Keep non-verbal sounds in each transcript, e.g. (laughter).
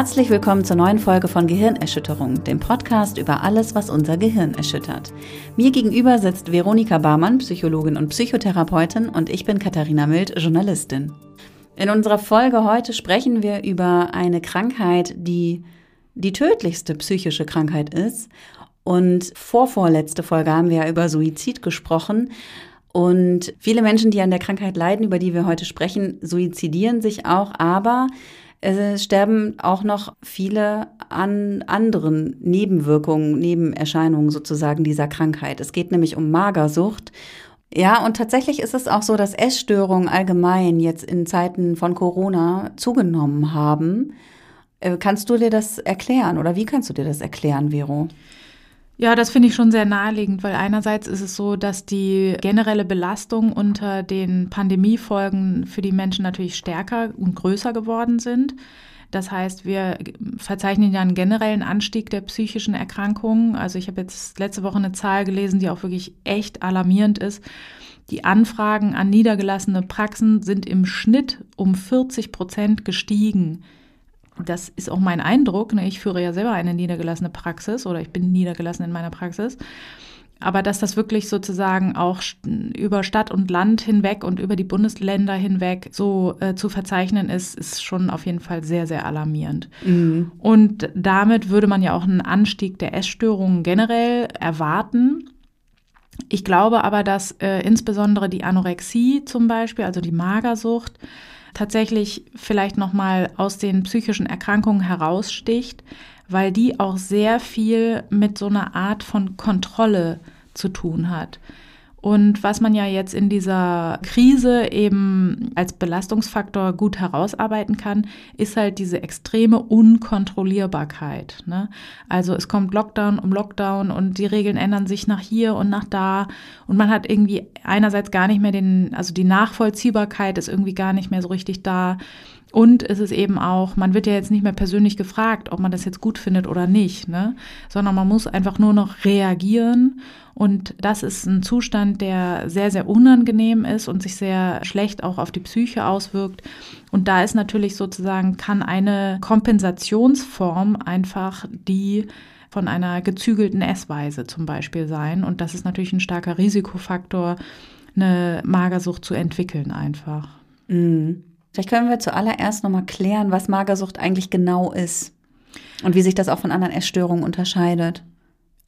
Herzlich willkommen zur neuen Folge von Gehirnerschütterung, dem Podcast über alles, was unser Gehirn erschüttert. Mir gegenüber sitzt Veronika Barmann, Psychologin und Psychotherapeutin, und ich bin Katharina Mild, Journalistin. In unserer Folge heute sprechen wir über eine Krankheit, die die tödlichste psychische Krankheit ist. Und vorvorletzte Folge haben wir ja über Suizid gesprochen. Und viele Menschen, die an der Krankheit leiden, über die wir heute sprechen, suizidieren sich auch, aber es sterben auch noch viele an anderen Nebenwirkungen, Nebenerscheinungen sozusagen dieser Krankheit. Es geht nämlich um Magersucht. Ja, und tatsächlich ist es auch so, dass Essstörungen allgemein jetzt in Zeiten von Corona zugenommen haben. Äh, kannst du dir das erklären oder wie kannst du dir das erklären, Vero? Ja, das finde ich schon sehr naheliegend, weil einerseits ist es so, dass die generelle Belastung unter den Pandemiefolgen für die Menschen natürlich stärker und größer geworden sind. Das heißt, wir verzeichnen ja einen generellen Anstieg der psychischen Erkrankungen. Also ich habe jetzt letzte Woche eine Zahl gelesen, die auch wirklich echt alarmierend ist. Die Anfragen an niedergelassene Praxen sind im Schnitt um 40 Prozent gestiegen das ist auch mein Eindruck. Ne? Ich führe ja selber eine niedergelassene Praxis oder ich bin niedergelassen in meiner Praxis. Aber dass das wirklich sozusagen auch über Stadt und Land hinweg und über die Bundesländer hinweg so äh, zu verzeichnen ist, ist schon auf jeden Fall sehr, sehr alarmierend. Mhm. Und damit würde man ja auch einen Anstieg der Essstörungen generell erwarten. Ich glaube aber, dass äh, insbesondere die Anorexie zum Beispiel, also die Magersucht, tatsächlich vielleicht noch mal aus den psychischen Erkrankungen heraussticht, weil die auch sehr viel mit so einer Art von Kontrolle zu tun hat. Und was man ja jetzt in dieser Krise eben als Belastungsfaktor gut herausarbeiten kann, ist halt diese extreme Unkontrollierbarkeit. Ne? Also es kommt Lockdown um Lockdown und die Regeln ändern sich nach hier und nach da und man hat irgendwie einerseits gar nicht mehr den, also die Nachvollziehbarkeit ist irgendwie gar nicht mehr so richtig da. Und es ist eben auch, man wird ja jetzt nicht mehr persönlich gefragt, ob man das jetzt gut findet oder nicht, ne? sondern man muss einfach nur noch reagieren. Und das ist ein Zustand, der sehr, sehr unangenehm ist und sich sehr schlecht auch auf die Psyche auswirkt. Und da ist natürlich sozusagen, kann eine Kompensationsform einfach die von einer gezügelten Essweise zum Beispiel sein. Und das ist natürlich ein starker Risikofaktor, eine Magersucht zu entwickeln einfach. Mhm. Vielleicht können wir zuallererst nochmal klären, was Magersucht eigentlich genau ist und wie sich das auch von anderen Essstörungen unterscheidet.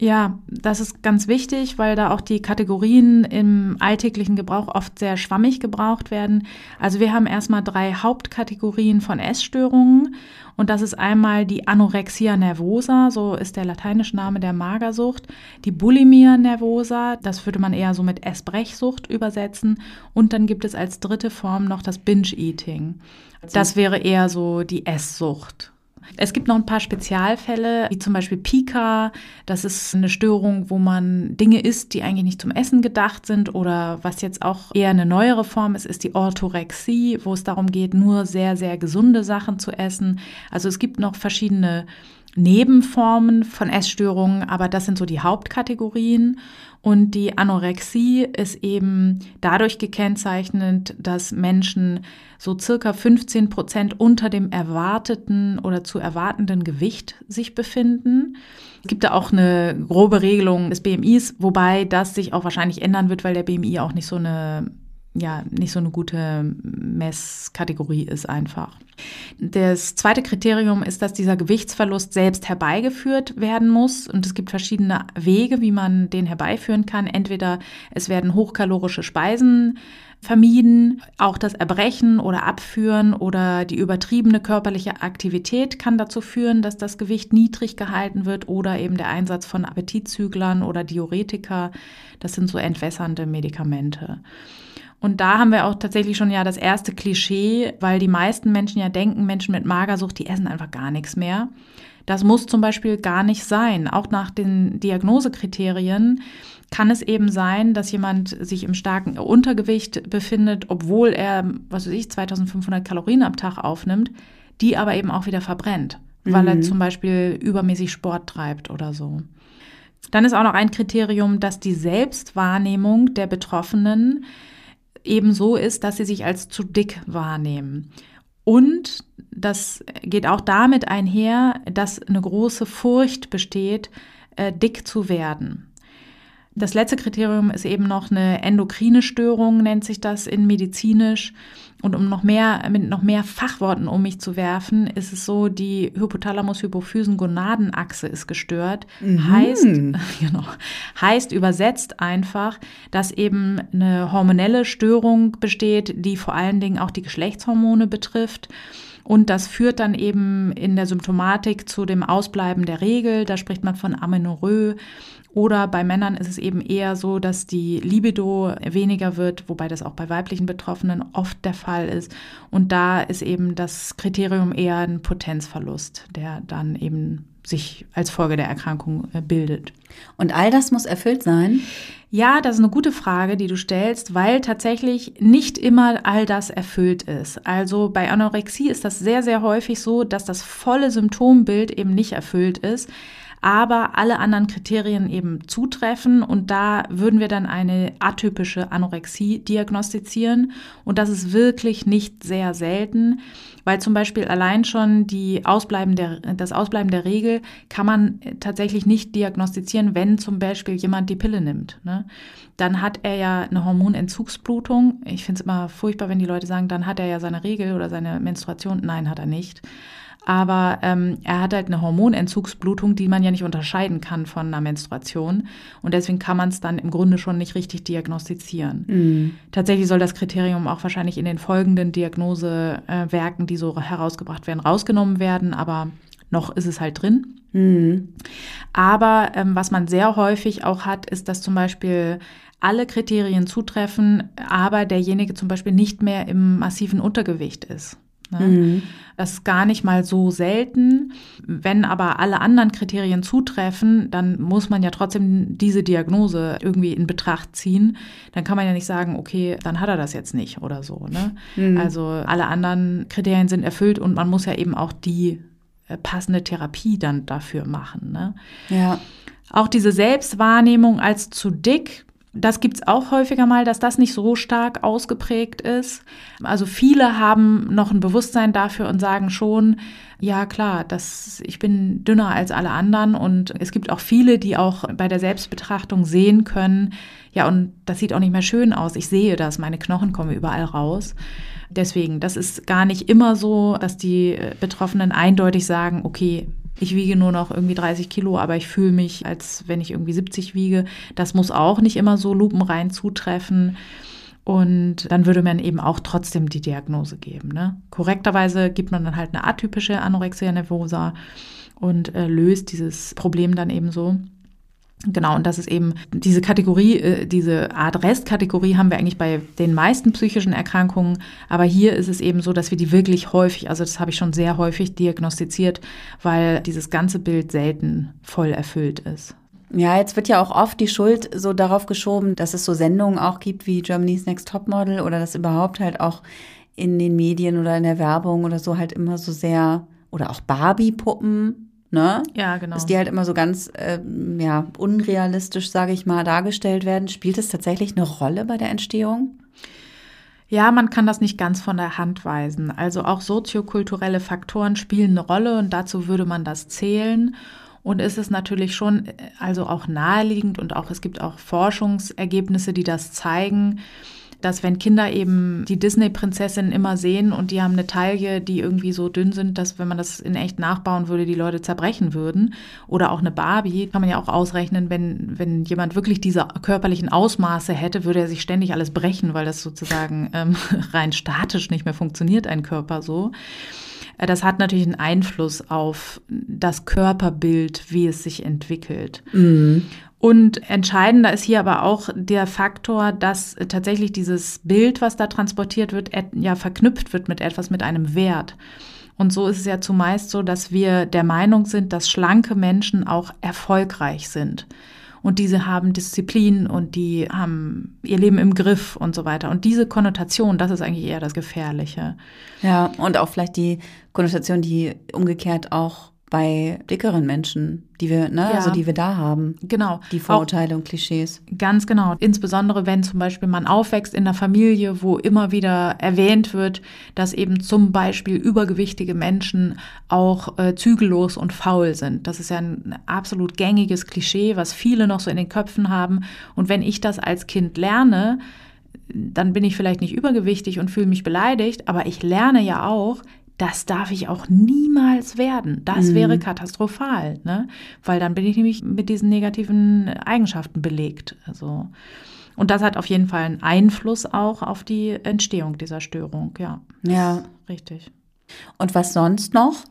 Ja, das ist ganz wichtig, weil da auch die Kategorien im alltäglichen Gebrauch oft sehr schwammig gebraucht werden. Also wir haben erstmal drei Hauptkategorien von Essstörungen und das ist einmal die Anorexia nervosa, so ist der lateinische Name der Magersucht, die Bulimia nervosa, das würde man eher so mit Essbrechsucht übersetzen und dann gibt es als dritte Form noch das Binge-Eating. Das wäre eher so die Esssucht. Es gibt noch ein paar Spezialfälle, wie zum Beispiel Pika. Das ist eine Störung, wo man Dinge isst, die eigentlich nicht zum Essen gedacht sind. Oder was jetzt auch eher eine neuere Form ist, ist die Orthorexie, wo es darum geht, nur sehr, sehr gesunde Sachen zu essen. Also es gibt noch verschiedene Nebenformen von Essstörungen, aber das sind so die Hauptkategorien. Und die Anorexie ist eben dadurch gekennzeichnet, dass Menschen so circa 15 Prozent unter dem erwarteten oder zu erwartenden Gewicht sich befinden. Es gibt da auch eine grobe Regelung des BMIs, wobei das sich auch wahrscheinlich ändern wird, weil der BMI auch nicht so eine ja nicht so eine gute Messkategorie ist einfach. Das zweite Kriterium ist, dass dieser Gewichtsverlust selbst herbeigeführt werden muss. Und es gibt verschiedene Wege, wie man den herbeiführen kann. Entweder es werden hochkalorische Speisen vermieden, auch das Erbrechen oder Abführen oder die übertriebene körperliche Aktivität kann dazu führen, dass das Gewicht niedrig gehalten wird oder eben der Einsatz von Appetitzüglern oder Diuretika. Das sind so entwässernde Medikamente. Und da haben wir auch tatsächlich schon ja das erste Klischee, weil die meisten Menschen ja denken, Menschen mit Magersucht, die essen einfach gar nichts mehr. Das muss zum Beispiel gar nicht sein. Auch nach den Diagnosekriterien kann es eben sein, dass jemand sich im starken Untergewicht befindet, obwohl er, was weiß ich, 2500 Kalorien am Tag aufnimmt, die aber eben auch wieder verbrennt, weil mhm. er zum Beispiel übermäßig Sport treibt oder so. Dann ist auch noch ein Kriterium, dass die Selbstwahrnehmung der Betroffenen eben so ist, dass sie sich als zu dick wahrnehmen. Und das geht auch damit einher, dass eine große Furcht besteht, äh, dick zu werden. Das letzte Kriterium ist eben noch eine endokrine Störung, nennt sich das in medizinisch. Und um noch mehr, mit noch mehr Fachworten um mich zu werfen, ist es so, die Hypothalamus-Hypophysen-Gonadenachse ist gestört. Mhm. Heißt, (laughs) genau, heißt übersetzt einfach, dass eben eine hormonelle Störung besteht, die vor allen Dingen auch die Geschlechtshormone betrifft. Und das führt dann eben in der Symptomatik zu dem Ausbleiben der Regel. Da spricht man von Amenorrhoe. Oder bei Männern ist es eben eher so, dass die Libido weniger wird, wobei das auch bei weiblichen Betroffenen oft der Fall ist. Und da ist eben das Kriterium eher ein Potenzverlust, der dann eben sich als Folge der Erkrankung äh, bildet. Und all das muss erfüllt sein? Ja, das ist eine gute Frage, die du stellst, weil tatsächlich nicht immer all das erfüllt ist. Also bei Anorexie ist das sehr, sehr häufig so, dass das volle Symptombild eben nicht erfüllt ist aber alle anderen Kriterien eben zutreffen und da würden wir dann eine atypische Anorexie diagnostizieren und das ist wirklich nicht sehr selten, weil zum Beispiel allein schon die Ausbleiben der, das Ausbleiben der Regel kann man tatsächlich nicht diagnostizieren, wenn zum Beispiel jemand die Pille nimmt. Ne? Dann hat er ja eine Hormonentzugsblutung. Ich finde es immer furchtbar, wenn die Leute sagen, dann hat er ja seine Regel oder seine Menstruation. Nein, hat er nicht aber ähm, er hat halt eine Hormonentzugsblutung, die man ja nicht unterscheiden kann von einer Menstruation. Und deswegen kann man es dann im Grunde schon nicht richtig diagnostizieren. Mhm. Tatsächlich soll das Kriterium auch wahrscheinlich in den folgenden Diagnosewerken, die so herausgebracht werden, rausgenommen werden, aber noch ist es halt drin. Mhm. Aber ähm, was man sehr häufig auch hat, ist, dass zum Beispiel alle Kriterien zutreffen, aber derjenige zum Beispiel nicht mehr im massiven Untergewicht ist. Ne? Mhm. Das ist gar nicht mal so selten. Wenn aber alle anderen Kriterien zutreffen, dann muss man ja trotzdem diese Diagnose irgendwie in Betracht ziehen. Dann kann man ja nicht sagen, okay, dann hat er das jetzt nicht oder so. Ne? Mhm. Also alle anderen Kriterien sind erfüllt und man muss ja eben auch die äh, passende Therapie dann dafür machen. Ne? Ja. Auch diese Selbstwahrnehmung als zu dick das gibt's auch häufiger mal, dass das nicht so stark ausgeprägt ist. Also viele haben noch ein Bewusstsein dafür und sagen schon, ja klar, das, ich bin dünner als alle anderen und es gibt auch viele, die auch bei der Selbstbetrachtung sehen können, ja und das sieht auch nicht mehr schön aus. Ich sehe das, meine Knochen kommen überall raus. Deswegen, das ist gar nicht immer so, dass die Betroffenen eindeutig sagen, okay, ich wiege nur noch irgendwie 30 Kilo, aber ich fühle mich, als wenn ich irgendwie 70 wiege. Das muss auch nicht immer so lupenrein zutreffen. Und dann würde man eben auch trotzdem die Diagnose geben. Ne? Korrekterweise gibt man dann halt eine atypische Anorexia nervosa und äh, löst dieses Problem dann eben so. Genau, und das ist eben diese Kategorie, äh, diese Art Restkategorie haben wir eigentlich bei den meisten psychischen Erkrankungen. Aber hier ist es eben so, dass wir die wirklich häufig, also das habe ich schon sehr häufig diagnostiziert, weil dieses ganze Bild selten voll erfüllt ist. Ja, jetzt wird ja auch oft die Schuld so darauf geschoben, dass es so Sendungen auch gibt wie Germany's Next Topmodel oder dass überhaupt halt auch in den Medien oder in der Werbung oder so halt immer so sehr oder auch Barbie-Puppen ne? Ja, genau. Dass die halt immer so ganz äh, ja, unrealistisch, sage ich mal, dargestellt werden. Spielt es tatsächlich eine Rolle bei der Entstehung? Ja, man kann das nicht ganz von der Hand weisen. Also auch soziokulturelle Faktoren spielen eine Rolle und dazu würde man das zählen. Und ist es natürlich schon, äh, also auch naheliegend und auch es gibt auch Forschungsergebnisse, die das zeigen, dass wenn Kinder eben die Disney-Prinzessinnen immer sehen und die haben eine Taille, die irgendwie so dünn sind, dass wenn man das in echt nachbauen würde, die Leute zerbrechen würden. Oder auch eine Barbie, kann man ja auch ausrechnen, wenn, wenn jemand wirklich diese körperlichen Ausmaße hätte, würde er sich ständig alles brechen, weil das sozusagen ähm, (laughs) rein statisch nicht mehr funktioniert, ein Körper so. Äh, das hat natürlich einen Einfluss auf das Körperbild, wie es sich entwickelt. Mhm. Und entscheidender ist hier aber auch der Faktor, dass tatsächlich dieses Bild, was da transportiert wird, ja verknüpft wird mit etwas, mit einem Wert. Und so ist es ja zumeist so, dass wir der Meinung sind, dass schlanke Menschen auch erfolgreich sind. Und diese haben Disziplin und die haben ihr Leben im Griff und so weiter. Und diese Konnotation, das ist eigentlich eher das Gefährliche. Ja, und auch vielleicht die Konnotation, die umgekehrt auch bei dickeren Menschen, die wir, ne, Ja. also die wir da haben. Genau. Die Vorurteile und Klischees. Ganz genau. Insbesondere wenn zum Beispiel man aufwächst in einer Familie, wo immer wieder erwähnt wird, dass eben zum Beispiel übergewichtige Menschen auch äh, zügellos und faul sind. Das ist ja ein absolut gängiges Klischee, was viele noch so in den Köpfen haben. Und wenn ich das als Kind lerne, dann bin ich vielleicht nicht übergewichtig und fühle mich beleidigt, aber ich lerne ja auch, das darf ich auch niemals werden. Das wäre katastrophal, ne? Weil dann bin ich nämlich mit diesen negativen Eigenschaften belegt. Also und das hat auf jeden Fall einen Einfluss auch auf die Entstehung dieser Störung, ja. Ja. Richtig. Und was sonst noch?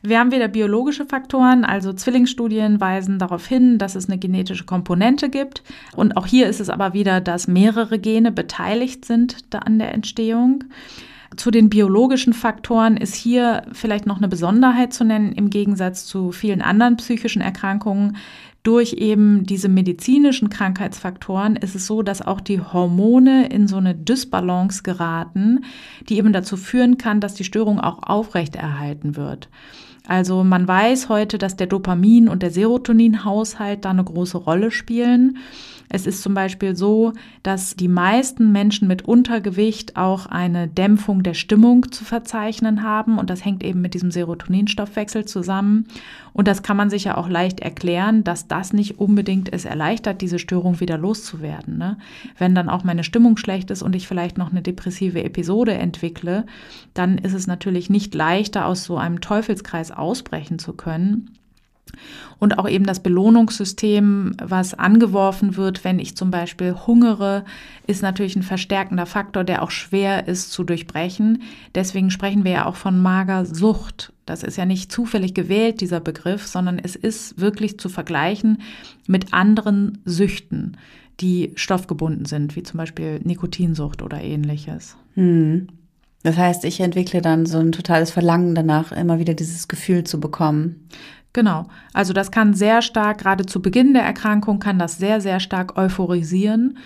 Wir haben wieder biologische Faktoren, also Zwillingsstudien weisen darauf hin, dass es eine genetische Komponente gibt. Und auch hier ist es aber wieder, dass mehrere Gene beteiligt sind an der Entstehung. Zu den biologischen Faktoren ist hier vielleicht noch eine Besonderheit zu nennen im Gegensatz zu vielen anderen psychischen Erkrankungen. Durch eben diese medizinischen Krankheitsfaktoren ist es so, dass auch die Hormone in so eine Dysbalance geraten, die eben dazu führen kann, dass die Störung auch aufrechterhalten wird. Also man weiß heute, dass der Dopamin- und der Serotoninhaushalt da eine große Rolle spielen. Es ist zum Beispiel so, dass die meisten Menschen mit Untergewicht auch eine Dämpfung der Stimmung zu verzeichnen haben und das hängt eben mit diesem Serotoninstoffwechsel zusammen. Und das kann man sich ja auch leicht erklären, dass das nicht unbedingt es erleichtert, diese Störung wieder loszuwerden. Ne? Wenn dann auch meine Stimmung schlecht ist und ich vielleicht noch eine depressive Episode entwickle, dann ist es natürlich nicht leichter, aus so einem Teufelskreis ausbrechen zu können. Und auch eben das Belohnungssystem, was angeworfen wird, wenn ich zum Beispiel hungere, ist natürlich ein verstärkender Faktor, der auch schwer ist zu durchbrechen. Deswegen sprechen wir ja auch von Magersucht. Das ist ja nicht zufällig gewählt, dieser Begriff, sondern es ist wirklich zu vergleichen mit anderen Süchten, die stoffgebunden sind, wie zum Beispiel Nikotinsucht oder ähnliches. Hm. Das heißt, ich entwickle dann so ein totales Verlangen danach, immer wieder dieses Gefühl zu bekommen. Genau. Also das kann sehr stark, gerade zu Beginn der Erkrankung, kann das sehr, sehr stark euphorisieren.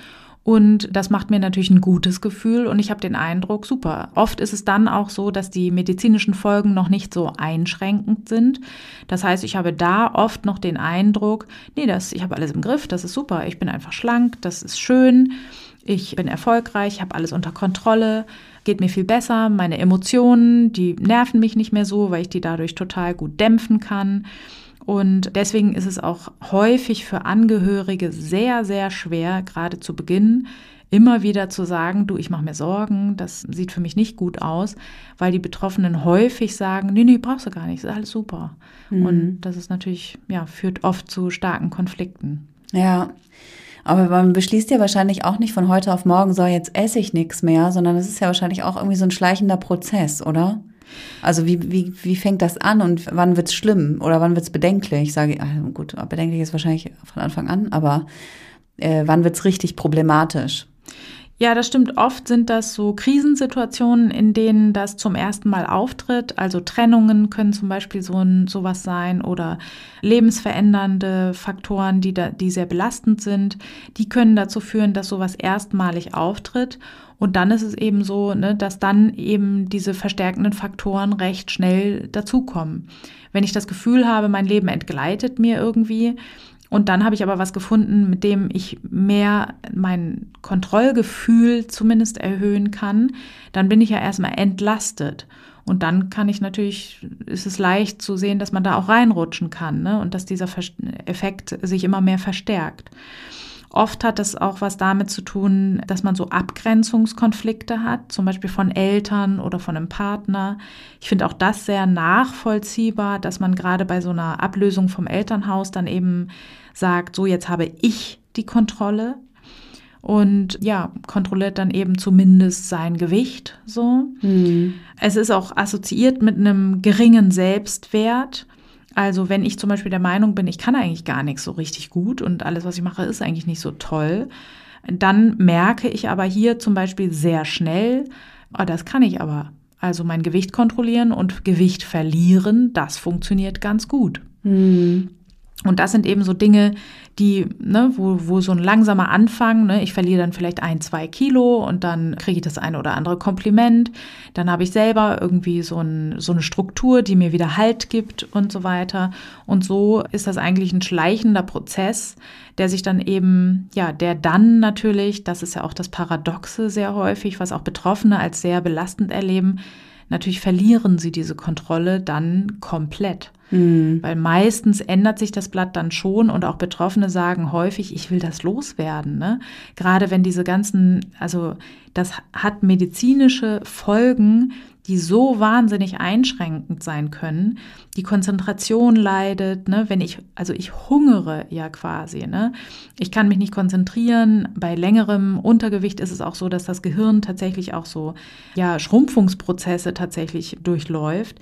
Und das macht mir natürlich ein gutes Gefühl und ich habe den Eindruck, super. Oft ist es dann auch so, dass die medizinischen Folgen noch nicht so einschränkend sind. Das heißt, ich habe da oft noch den Eindruck, nee, das, ich habe alles im Griff, das ist super, ich bin einfach schlank, das ist schön, ich bin erfolgreich, ich habe alles unter Kontrolle, geht mir viel besser, meine Emotionen, die nerven mich nicht mehr so, weil ich die dadurch total gut dämpfen kann. Und deswegen ist es auch häufig für Angehörige sehr, sehr schwer, gerade zu Beginn, immer wieder zu sagen, du, ich mache mir Sorgen, das sieht für mich nicht gut aus, weil die Betroffenen häufig sagen, nee, nee, brauchst du gar nicht, ist alles super. Mhm. Und das ist natürlich, ja, führt oft zu starken Konflikten. Ja. Aber man beschließt ja wahrscheinlich auch nicht von heute auf morgen, so jetzt esse ich nichts mehr, sondern es ist ja wahrscheinlich auch irgendwie so ein schleichender Prozess, oder? Also wie, wie, wie fängt das an und wann wird's schlimm oder wann wird's bedenklich? Sage ich, also gut, bedenklich ist wahrscheinlich von Anfang an, aber äh, wann wird's richtig problematisch? Ja, das stimmt. Oft sind das so Krisensituationen, in denen das zum ersten Mal auftritt. Also Trennungen können zum Beispiel so ein, sowas sein oder lebensverändernde Faktoren, die, da, die sehr belastend sind. Die können dazu führen, dass sowas erstmalig auftritt. Und dann ist es eben so, ne, dass dann eben diese verstärkenden Faktoren recht schnell dazukommen. Wenn ich das Gefühl habe, mein Leben entgleitet mir irgendwie, und dann habe ich aber was gefunden, mit dem ich mehr mein Kontrollgefühl zumindest erhöhen kann. Dann bin ich ja erstmal entlastet. Und dann kann ich natürlich, ist es leicht zu sehen, dass man da auch reinrutschen kann ne? und dass dieser Effekt sich immer mehr verstärkt. Oft hat es auch was damit zu tun, dass man so Abgrenzungskonflikte hat, zum Beispiel von Eltern oder von einem Partner. Ich finde auch das sehr nachvollziehbar, dass man gerade bei so einer Ablösung vom Elternhaus dann eben sagt, so jetzt habe ich die Kontrolle und ja, kontrolliert dann eben zumindest sein Gewicht so. Hm. Es ist auch assoziiert mit einem geringen Selbstwert. Also wenn ich zum Beispiel der Meinung bin, ich kann eigentlich gar nichts so richtig gut und alles, was ich mache, ist eigentlich nicht so toll, dann merke ich aber hier zum Beispiel sehr schnell, oh, das kann ich aber. Also mein Gewicht kontrollieren und Gewicht verlieren, das funktioniert ganz gut. Hm. Und das sind eben so Dinge, die, ne, wo, wo so ein langsamer Anfang, ne, ich verliere dann vielleicht ein, zwei Kilo und dann kriege ich das eine oder andere Kompliment. Dann habe ich selber irgendwie so, ein, so eine Struktur, die mir wieder Halt gibt und so weiter. Und so ist das eigentlich ein schleichender Prozess, der sich dann eben, ja, der dann natürlich, das ist ja auch das Paradoxe sehr häufig, was auch Betroffene als sehr belastend erleben, natürlich verlieren sie diese Kontrolle dann komplett. Mhm. Weil meistens ändert sich das Blatt dann schon und auch Betroffene sagen häufig, ich will das loswerden. Ne? Gerade wenn diese ganzen, also das hat medizinische Folgen, die so wahnsinnig einschränkend sein können. Die Konzentration leidet, ne, wenn ich, also ich hungere ja quasi, ne. Ich kann mich nicht konzentrieren. Bei längerem Untergewicht ist es auch so, dass das Gehirn tatsächlich auch so, ja, Schrumpfungsprozesse tatsächlich durchläuft.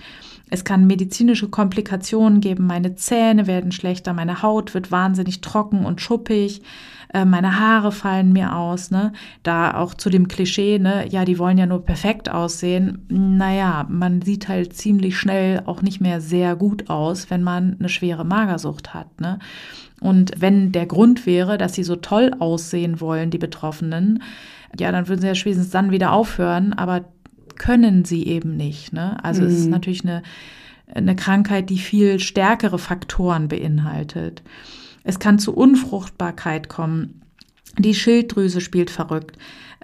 Es kann medizinische Komplikationen geben. Meine Zähne werden schlechter, meine Haut wird wahnsinnig trocken und schuppig, äh, meine Haare fallen mir aus. Ne? Da auch zu dem Klischee, ne? ja, die wollen ja nur perfekt aussehen. Naja, man sieht halt ziemlich schnell auch nicht mehr sehr gut aus, wenn man eine schwere Magersucht hat. Ne? Und wenn der Grund wäre, dass sie so toll aussehen wollen, die Betroffenen, ja, dann würden sie ja spätestens dann wieder aufhören. Aber können sie eben nicht. Ne? Also mhm. es ist mhm. natürlich eine, eine Krankheit, die viel stärkere Faktoren beinhaltet. Es kann zu Unfruchtbarkeit kommen. Die Schilddrüse spielt verrückt.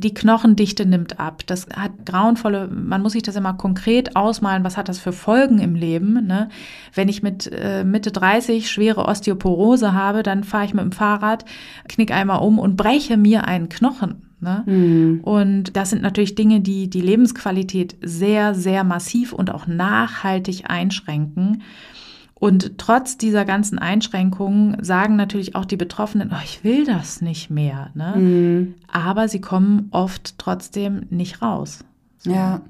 Die Knochendichte nimmt ab. Das hat grauenvolle, man muss sich das immer konkret ausmalen, was hat das für Folgen im Leben. Ne? Wenn ich mit äh, Mitte 30 schwere Osteoporose habe, dann fahre ich mit dem Fahrrad, knick einmal um und breche mir einen Knochen. Ne? Mhm. Und das sind natürlich Dinge, die die Lebensqualität sehr, sehr massiv und auch nachhaltig einschränken. Und trotz dieser ganzen Einschränkungen sagen natürlich auch die Betroffenen, oh, ich will das nicht mehr. Ne? Mhm. Aber sie kommen oft trotzdem nicht raus. So. Ja.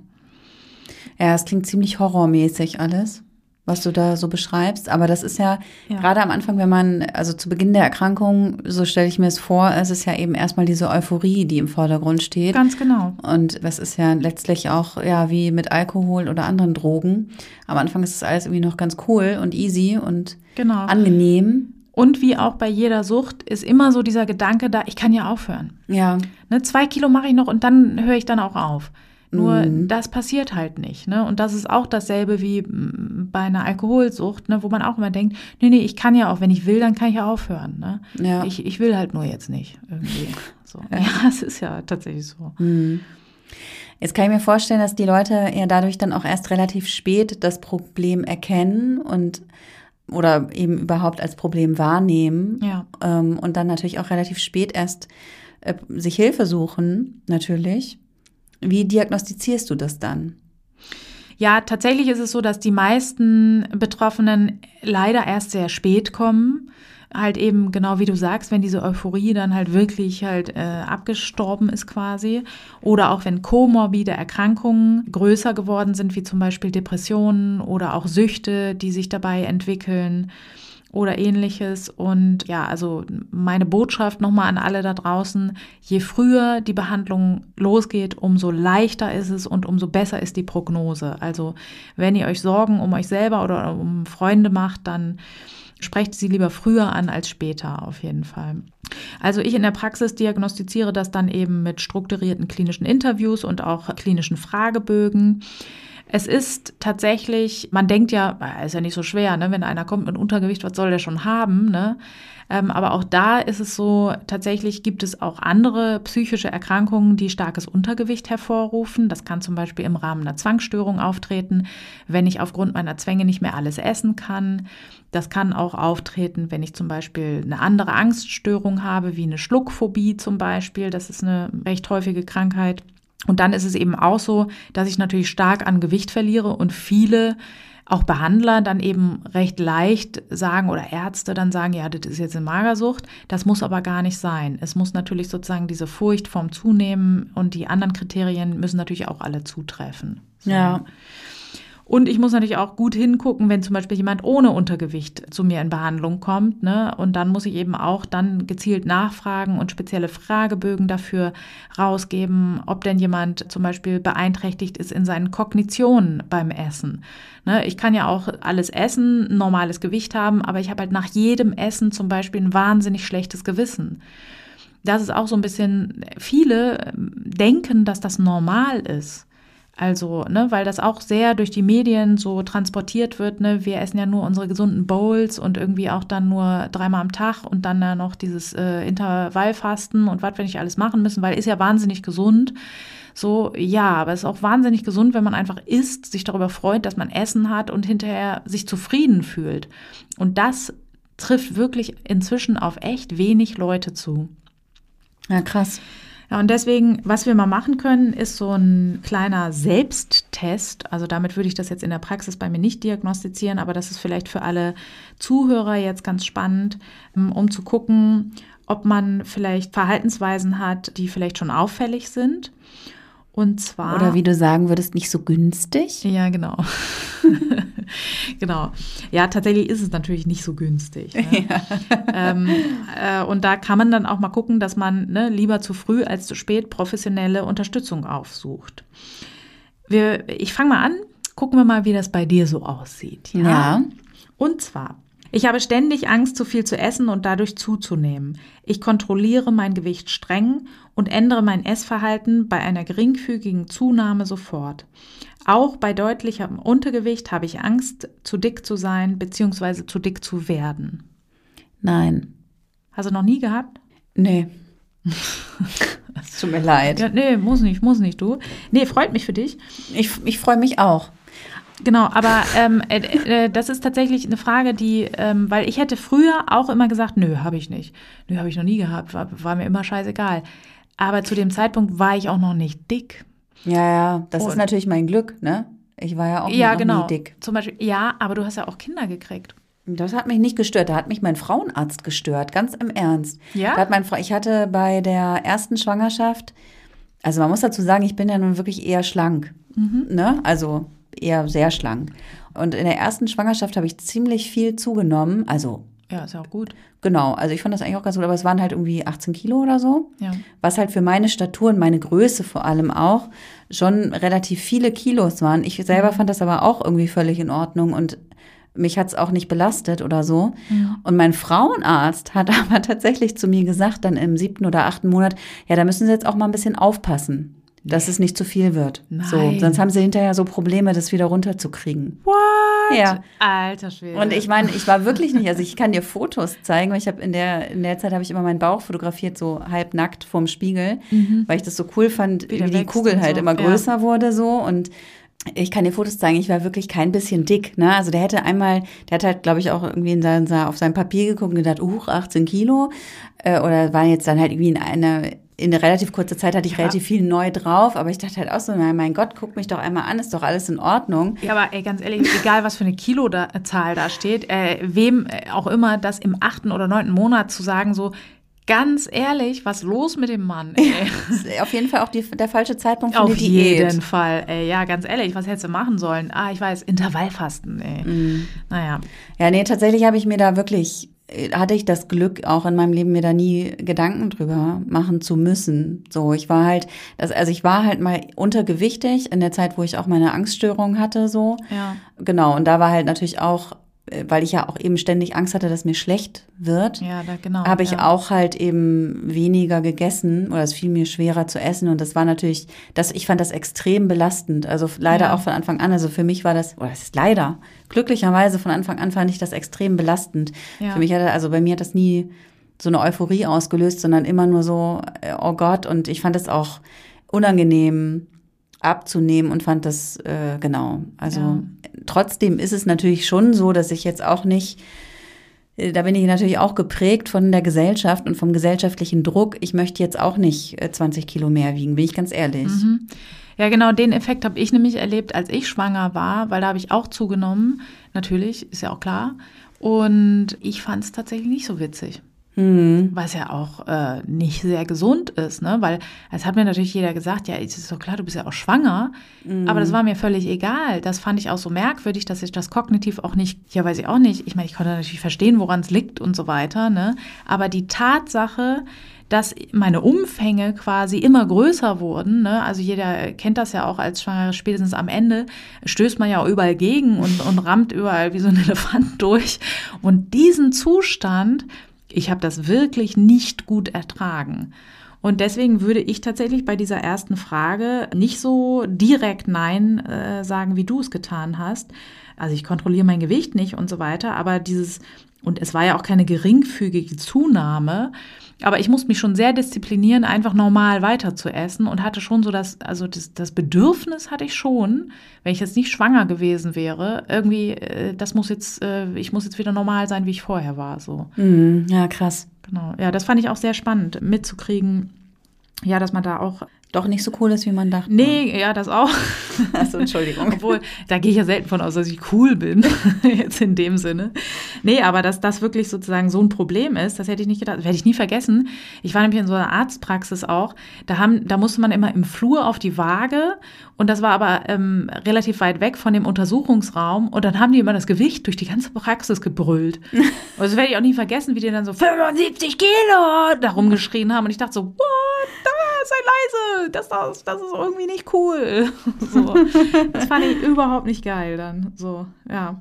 Ja, es klingt ziemlich horrormäßig alles was du da so beschreibst. Aber das ist ja, ja, gerade am Anfang, wenn man, also zu Beginn der Erkrankung, so stelle ich mir es vor, es ist ja eben erstmal diese Euphorie, die im Vordergrund steht. Ganz genau. Und das ist ja letztlich auch, ja, wie mit Alkohol oder anderen Drogen. Am Anfang ist es alles irgendwie noch ganz cool und easy und genau. angenehm. Und wie auch bei jeder Sucht ist immer so dieser Gedanke da, ich kann ja aufhören. Ja. Ne, zwei Kilo mache ich noch und dann höre ich dann auch auf. Nur mhm. das passiert halt nicht. Ne? Und das ist auch dasselbe wie mm, bei einer Alkoholsucht, ne? wo man auch immer denkt, nee, nee, ich kann ja auch, wenn ich will, dann kann ich ja aufhören. Ne? Ja. Ich, ich will halt nur jetzt nicht irgendwie. (laughs) So. Ja, es ist ja tatsächlich so. Mhm. Jetzt kann ich mir vorstellen, dass die Leute ja dadurch dann auch erst relativ spät das Problem erkennen und oder eben überhaupt als Problem wahrnehmen ja. ähm, und dann natürlich auch relativ spät erst äh, sich Hilfe suchen, natürlich. Wie diagnostizierst du das dann? Ja, tatsächlich ist es so, dass die meisten Betroffenen leider erst sehr spät kommen. Halt eben genau wie du sagst, wenn diese Euphorie dann halt wirklich halt äh, abgestorben ist quasi. Oder auch wenn komorbide Erkrankungen größer geworden sind, wie zum Beispiel Depressionen oder auch Süchte, die sich dabei entwickeln oder ähnliches. Und ja, also meine Botschaft nochmal an alle da draußen, je früher die Behandlung losgeht, umso leichter ist es und umso besser ist die Prognose. Also wenn ihr euch Sorgen um euch selber oder um Freunde macht, dann sprecht sie lieber früher an als später auf jeden Fall. Also ich in der Praxis diagnostiziere das dann eben mit strukturierten klinischen Interviews und auch klinischen Fragebögen. Es ist tatsächlich, man denkt ja, ist ja nicht so schwer, ne? wenn einer kommt mit Untergewicht, was soll der schon haben? Ne? Ähm, aber auch da ist es so, tatsächlich gibt es auch andere psychische Erkrankungen, die starkes Untergewicht hervorrufen. Das kann zum Beispiel im Rahmen einer Zwangsstörung auftreten, wenn ich aufgrund meiner Zwänge nicht mehr alles essen kann. Das kann auch auftreten, wenn ich zum Beispiel eine andere Angststörung habe, wie eine Schluckphobie zum Beispiel. Das ist eine recht häufige Krankheit. Und dann ist es eben auch so, dass ich natürlich stark an Gewicht verliere und viele auch Behandler dann eben recht leicht sagen oder Ärzte dann sagen, ja, das ist jetzt eine Magersucht. Das muss aber gar nicht sein. Es muss natürlich sozusagen diese Furcht vom Zunehmen und die anderen Kriterien müssen natürlich auch alle zutreffen. So. Ja. Und ich muss natürlich auch gut hingucken, wenn zum Beispiel jemand ohne Untergewicht zu mir in Behandlung kommt. Ne? Und dann muss ich eben auch dann gezielt nachfragen und spezielle Fragebögen dafür rausgeben, ob denn jemand zum Beispiel beeinträchtigt ist in seinen Kognitionen beim Essen. Ne? Ich kann ja auch alles essen, normales Gewicht haben, aber ich habe halt nach jedem Essen zum Beispiel ein wahnsinnig schlechtes Gewissen das ist auch so ein bisschen, viele denken, dass das normal ist. Also, ne, weil das auch sehr durch die Medien so transportiert wird, ne, wir essen ja nur unsere gesunden Bowls und irgendwie auch dann nur dreimal am Tag und dann ja noch dieses äh, Intervallfasten und was wir nicht alles machen müssen, weil ist ja wahnsinnig gesund. So, ja, aber es ist auch wahnsinnig gesund, wenn man einfach isst, sich darüber freut, dass man Essen hat und hinterher sich zufrieden fühlt. Und das trifft wirklich inzwischen auf echt wenig Leute zu. Ja, krass. Ja, und deswegen, was wir mal machen können, ist so ein kleiner Selbsttest. Also damit würde ich das jetzt in der Praxis bei mir nicht diagnostizieren, aber das ist vielleicht für alle Zuhörer jetzt ganz spannend, ähm, um zu gucken, ob man vielleicht Verhaltensweisen hat, die vielleicht schon auffällig sind. Und zwar. Oder wie du sagen würdest, nicht so günstig. Ja, genau. (laughs) genau. Ja, tatsächlich ist es natürlich nicht so günstig. Ne? (laughs) Ja. Ähm, äh, und da kann man dann auch mal gucken, dass man ne, lieber zu früh als zu spät professionelle Unterstützung aufsucht. Wir, ich fange mal an. Gucken wir mal, wie das bei dir so aussieht. ja. ja. Und zwar, ich habe ständig Angst, zu viel zu essen und dadurch zuzunehmen. Ich kontrolliere mein Gewicht streng und ändere mein Essverhalten bei einer geringfügigen Zunahme sofort. Auch bei deutlichem Untergewicht habe ich Angst, zu dick zu sein bzw. zu dick zu werden. Nein. Hast du noch nie gehabt? Nee. (laughs) Es tut mir leid. Ja, nee, muss nicht, muss nicht, du. Nee, freut mich für dich. Ich, ich freue mich auch. Genau, aber ähm, äh, äh, das ist tatsächlich eine Frage, die, ähm, weil ich hätte früher auch immer gesagt, nö, habe ich nicht. Nö, habe ich noch nie gehabt, war, war, mir immer scheißegal. Aber zu dem Zeitpunkt war ich auch noch nicht dick. Ja, ja, das Und, ist natürlich mein Glück, ne? Ich war ja auch ja, noch genau. nie dick. Zum Beispiel, ja, aber du hast ja auch Kinder gekriegt. Das hat mich nicht gestört. Da hat mich mein Frauenarzt gestört, ganz im Ernst. Ja. Da hat mein Fra ich hatte bei der ersten Schwangerschaft, also man muss dazu sagen, ich bin ja nun wirklich eher schlank. Mhm. Ne? Also eher sehr schlank. Und in der ersten Schwangerschaft habe ich ziemlich viel zugenommen. Also. Ja, ist ja auch gut. Genau, also ich fand das eigentlich auch ganz gut, aber es waren halt irgendwie 18 Kilo oder so. Ja. Was halt für meine Statur und meine Größe vor allem auch schon relativ viele Kilos waren. Ich selber mhm. fand das aber auch irgendwie völlig in Ordnung und mich hat es auch nicht belastet oder so. Mhm. Und mein Frauenarzt hat (laughs) aber tatsächlich zu mir gesagt, dann im siebten oder achten Monat, ja, da müssen Sie jetzt auch mal ein bisschen aufpassen dass es nicht zu viel wird. Nein. So, sonst haben sie hinterher so Probleme, das wieder runterzukriegen. What? Ja. Alter Schwede. Und ich meine, ich war wirklich nicht, also ich kann dir Fotos zeigen, weil ich habe in der in der Zeit habe ich immer meinen Bauch fotografiert, so halbnackt vorm Spiegel, mhm. weil ich das so cool fand, wie, wie die Kugel halt so. immer größer ja. wurde so und ich kann dir Fotos zeigen, ich war wirklich kein bisschen dick, ne? Also der hätte einmal, der hat halt, glaube ich, auch irgendwie in sein, auf sein Papier geguckt und gedacht, uh, 18 Kilo. Äh, oder waren jetzt dann halt irgendwie in einer in relativ kurzer Zeit hatte ich ja. relativ viel neu drauf, aber ich dachte halt auch so, mein Gott, guck mich doch einmal an, ist doch alles in Ordnung. Ja, aber ey, ganz ehrlich, egal was für eine Kilozahl da steht, äh, wem äh, auch immer das im achten oder neunten Monat zu sagen, so, Ganz ehrlich, was los mit dem Mann? Ey? Auf jeden Fall auch die, der falsche Zeitpunkt für Auf die Diät. Auf jeden Fall. Ey, ja, ganz ehrlich, was hättest du machen sollen? Ah, ich weiß, Intervallfasten. Ey. Mm. Naja. Ja, nee, tatsächlich habe ich mir da wirklich hatte ich das Glück, auch in meinem Leben mir da nie Gedanken drüber machen zu müssen. So, ich war halt, das, also ich war halt mal untergewichtig in der Zeit, wo ich auch meine Angststörung hatte, so. Ja. Genau. Und da war halt natürlich auch äh, weil ich ja auch eben ständig Angst hatte, dass mir schlecht wird, ja, da, genau, habe ich ja. auch halt eben weniger gegessen oder es fiel mir schwerer zu essen und das war natürlich, das, ich fand das extrem belastend, also leider ja. auch von Anfang an, also für mich war das, oder es ist leider, glücklicherweise von Anfang an fand ich das extrem belastend. Für mich hatte, also bei mir hat das nie so eine Euphorie ausgelöst, sondern immer nur so, äh, oh Gott und ich fand es auch unangenehm, abzunehmen und fand das äh, genau. Also ja. trotzdem ist es natürlich schon so, dass ich jetzt auch nicht, äh, da bin ich natürlich auch geprägt von der Gesellschaft und vom gesellschaftlichen Druck. Ich möchte jetzt auch nicht 20 äh, Kilo mehr wiegen, bin ich ganz ehrlich. Mhm. Ja, genau, den Effekt habe ich nämlich erlebt, als ich schwanger war, weil da habe ich auch zugenommen. Natürlich, ist ja auch klar. Und ich fand es tatsächlich nicht so witzig. Mhm. Was ja auch äh, nicht sehr gesund ist, ne? Weil es hat mir natürlich jeder gesagt, ja, es ist doch klar, du bist ja auch schwanger. Mhm. Aber das war mir völlig egal. Das fand ich auch so merkwürdig, dass ich das kognitiv auch nicht, ja, weiß ich auch nicht. Ich meine, ich konnte natürlich verstehen, woran es liegt und so weiter, ne? Aber die Tatsache, dass meine Umfänge quasi immer größer wurden. Ne? Also jeder kennt das ja auch als Schwangere, spätestens am Ende stößt man ja auch überall gegen und, und rammt überall wie so ein (laughs) Elefant durch. Und diesen Zustand, ich habe das wirklich nicht gut ertragen. Und deswegen würde ich tatsächlich bei dieser ersten Frage nicht so direkt Nein äh, sagen, wie du es getan hast. Also ich kontrolliere mein Gewicht nicht und so weiter, aber dieses, und es war ja auch keine geringfügige Zunahme, aber ich musste mich schon sehr disziplinieren, einfach normal weiter zu essen und hatte schon so das, also das, das Bedürfnis hatte ich schon, wenn ich jetzt nicht schwanger gewesen wäre, irgendwie, äh, das muss jetzt, äh, ich muss jetzt wieder normal sein, wie ich vorher war, so. Mhm, ja, krass. Genau. Ja, das fand ich auch sehr spannend mitzukriegen. Ja, dass man da auch doch nicht so cool ist, wie man dachte. Nee, ja, das auch. Achso, (laughs) Entschuldigung. Obwohl, da gehe ich ja selten von aus, dass ich cool bin, (laughs) jetzt in dem Sinne. Nee, aber dass das wirklich sozusagen so ein Problem ist, das hätte ich nicht gedacht, das werde ich nie vergessen. Ich war nämlich in so einer Arztpraxis auch, da, haben, da musste man immer im Flur auf die Waage und das war aber ähm, relativ weit weg von dem Untersuchungsraum und dann haben die immer das Gewicht durch die ganze Praxis gebrüllt. (laughs) Und das werde ich auch nie vergessen, wie die dann so 75 Kilo darum geschrien haben und ich dachte so, what, da, sei leise das, das, das ist irgendwie nicht cool. (laughs) So. Das fand ich überhaupt nicht geil dann. So, ja.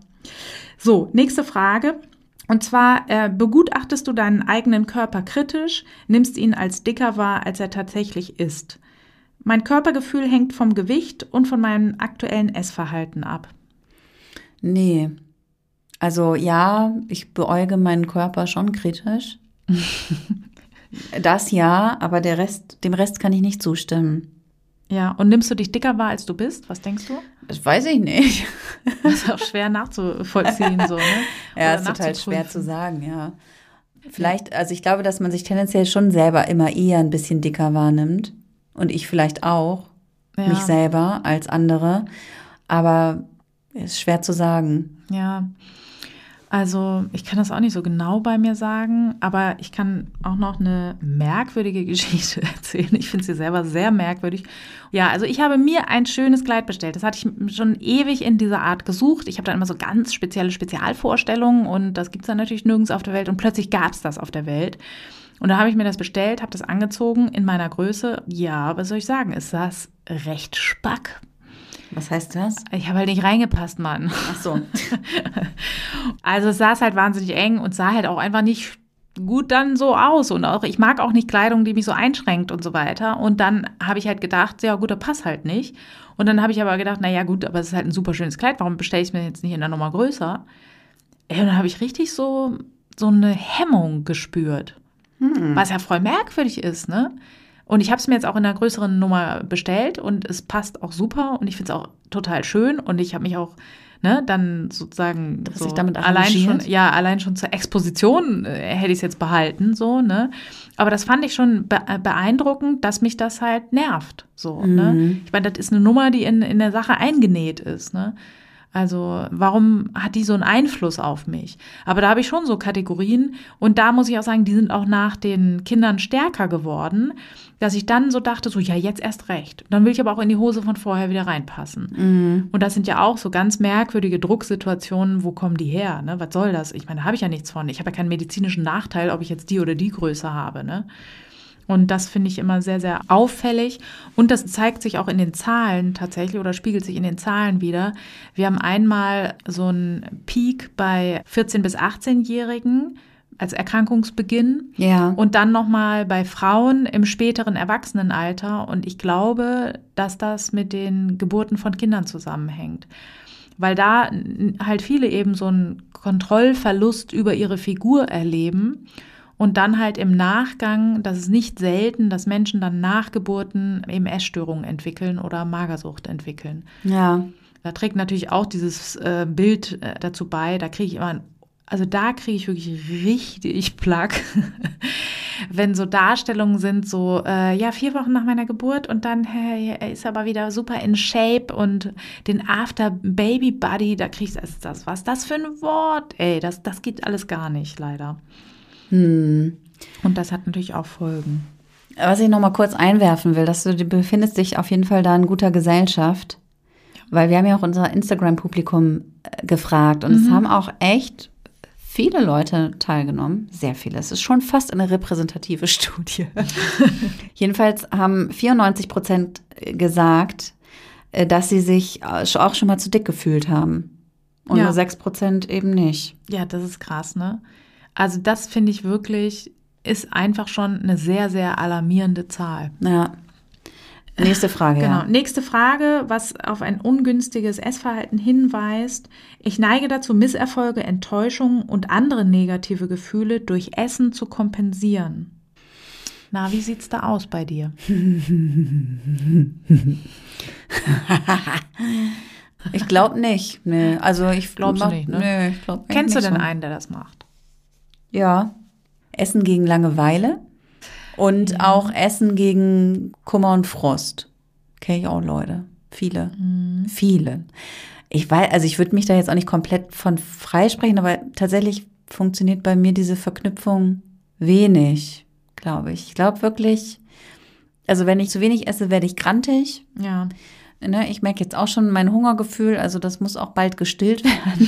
So, nächste Frage. Und zwar äh, begutachtest du deinen eigenen Körper kritisch, nimmst ihn als dicker wahr, als er tatsächlich ist. Mein Körpergefühl hängt vom Gewicht und von meinem aktuellen Essverhalten ab. Nee. Also ja, ich beäuge meinen Körper schon kritisch. (laughs) das ja, aber der Rest, dem Rest kann ich nicht zustimmen. Ja, und nimmst du dich dicker wahr, als du bist? Was denkst du? Das weiß ich nicht. (laughs) Das ist auch schwer nachzuvollziehen, so, ne? (laughs) ja, ist total schwer zu sagen, ja. Vielleicht, also ich glaube, dass man sich tendenziell schon selber immer eher ein bisschen dicker wahrnimmt. Und ich vielleicht auch, ja. mich selber als andere. Aber ist schwer zu sagen. Ja. Also ich kann das auch nicht so genau bei mir sagen, aber ich kann auch noch eine merkwürdige (laughs) Geschichte erzählen. Ich finde sie selber sehr merkwürdig. Ja, also ich habe mir ein schönes Kleid bestellt. Das hatte ich schon ewig in dieser Art gesucht. Ich habe dann immer so ganz spezielle Spezialvorstellungen und das gibt es dann natürlich nirgends auf der Welt und plötzlich gab es das auf der Welt. Und da habe ich mir das bestellt, habe das angezogen in meiner Größe. Ja, was soll ich sagen? Es saß recht spack was heißt das? Ich habe halt nicht reingepasst, Mann. Ach so. (laughs) also es saß halt wahnsinnig eng und sah halt auch einfach nicht gut dann so aus und auch ich mag auch nicht Kleidung, die mich so einschränkt und so weiter und dann habe ich halt gedacht, ja gut, das passt halt nicht und dann habe ich aber gedacht, naja gut, aber es ist halt ein super schönes Kleid, warum bestelle ich es mir jetzt nicht in der Nummer größer? Und dann habe ich richtig so so eine Hemmung gespürt, hm. was ja voll merkwürdig ist, ne? Und ich habe es mir jetzt auch in einer größeren Nummer bestellt und es passt auch super und ich finde es auch total schön und ich habe mich auch ne, dann sozusagen so damit allein schon ja allein schon zur Exposition äh, hätte ich es jetzt behalten so ne aber das fand ich schon be beeindruckend dass mich das halt nervt so ne? mhm. ne ich meine das ist eine Nummer die in in der Sache eingenäht ist ne also warum hat die so einen Einfluss auf mich? Aber da habe ich schon so Kategorien und da muss ich auch sagen, die sind auch nach den Kindern stärker geworden, dass ich dann so dachte, so ja, jetzt erst recht. Dann will ich aber auch in die Hose von vorher wieder reinpassen. Mhm. Und das sind ja auch so ganz merkwürdige Drucksituationen, wo kommen die her? Ne? Was soll das? Ich meine, da habe ich ja nichts von. Ich habe ja keinen medizinischen Nachteil, ob ich jetzt die oder die Größe habe. Ne? Und das finde ich immer sehr, sehr auffällig. Und das zeigt sich auch in den Zahlen tatsächlich oder spiegelt sich in den Zahlen wieder. Wir haben einmal so einen Peak bei 14- bis 18-Jährigen als Erkrankungsbeginn. Ja. Und dann nochmal bei Frauen im späteren Erwachsenenalter. Und ich glaube, dass das mit den Geburten von Kindern zusammenhängt. Weil da halt viele eben so einen Kontrollverlust über ihre Figur erleben und dann halt im Nachgang, das ist nicht selten, dass Menschen dann nach Geburten eben Essstörungen entwickeln oder Magersucht entwickeln. Ja. Da trägt natürlich auch dieses äh, Bild äh, dazu bei. Da kriege ich immer, also da kriege ich wirklich richtig Plack, (laughs) wenn so Darstellungen sind, so, äh, ja, vier Wochen nach meiner Geburt und dann äh, ist aber wieder super in Shape und den After Baby Buddy, da kriege ich, das, das, was das für ein Wort? Ey, das, das geht alles gar nicht, leider. Hm. Und das hat natürlich auch Folgen. Was ich noch mal kurz einwerfen will, dass du, du befindest dich auf jeden Fall da in guter Gesellschaft, weil wir haben ja auch unser Instagram-Publikum äh, gefragt und mhm. es haben auch echt viele Leute teilgenommen, sehr viele. Es ist schon fast eine repräsentative (laughs) Studie. (laughs) Jedenfalls haben 94 Prozent gesagt, äh, dass sie sich äh, auch schon mal zu dick gefühlt haben. Und ja. nur 6 Prozent eben nicht. Ja, das ist krass, ne? Also das finde ich wirklich, ist einfach schon eine sehr, sehr alarmierende Zahl. Ja. Nächste Frage. Genau. Ja. Nächste Frage, was auf ein ungünstiges Essverhalten hinweist. Ich neige dazu, Misserfolge, Enttäuschungen und andere negative Gefühle durch Essen zu kompensieren. Na, wie sieht's da aus bei dir? (laughs) ich glaube nicht. Nee. Also ich glaube nicht. Ne? Nee, ich glaub Kennst du denn so. einen, der das macht? Ja. Essen gegen Langeweile und ja. auch Essen gegen Kummer und Frost. Kenne ich auch Leute. Viele. Mhm. Viele. Ich weiß, also ich würde mich da jetzt auch nicht komplett von freisprechen, aber tatsächlich funktioniert bei mir diese Verknüpfung wenig, glaube ich. Ich glaube wirklich, also wenn ich zu wenig esse, werde ich grantig. Ja. Ne, ich merke jetzt auch schon mein Hungergefühl, also das muss auch bald gestillt (laughs) werden.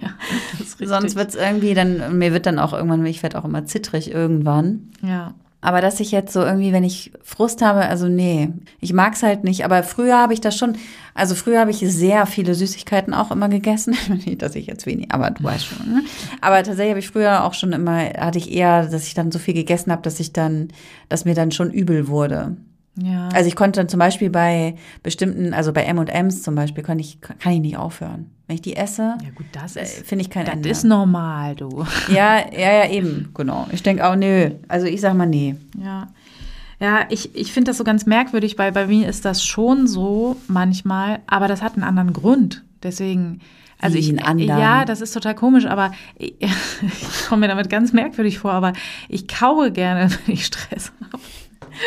ja, Sonst wird es irgendwie dann, mir wird dann auch irgendwann, ich werde auch immer zittrig irgendwann. Ja. Aber dass ich jetzt so irgendwie, wenn ich Frust habe, also nee, ich mag's halt nicht. Aber früher habe ich das schon, also früher habe ich sehr viele Süßigkeiten auch immer gegessen. (laughs) nicht, dass ich jetzt wenig, aber du weißt schon. Ne? Aber tatsächlich habe ich früher auch schon immer, hatte ich eher, dass ich dann so viel gegessen habe, dass ich dann, dass mir dann schon übel wurde. Ja. Also ich konnte dann zum Beispiel bei bestimmten, also bei M&M's zum Beispiel, kann ich, kann ich nicht aufhören. Wenn ich die esse, ja gut, das äh, finde ich kein Das Ende. ist normal, du. (laughs) Ja, ja, ja, eben, genau. Ich denke auch, nö. Also ich sag mal, nee. Ja. Ja, ich, ich finde das so ganz merkwürdig, weil bei mir ist das schon so manchmal, aber das hat einen anderen Grund. Deswegen, also ich, ja, das ist total komisch, aber ich, (laughs) ich komme mir damit ganz merkwürdig vor, aber ich kaue gerne, (laughs) wenn ich Stress habe.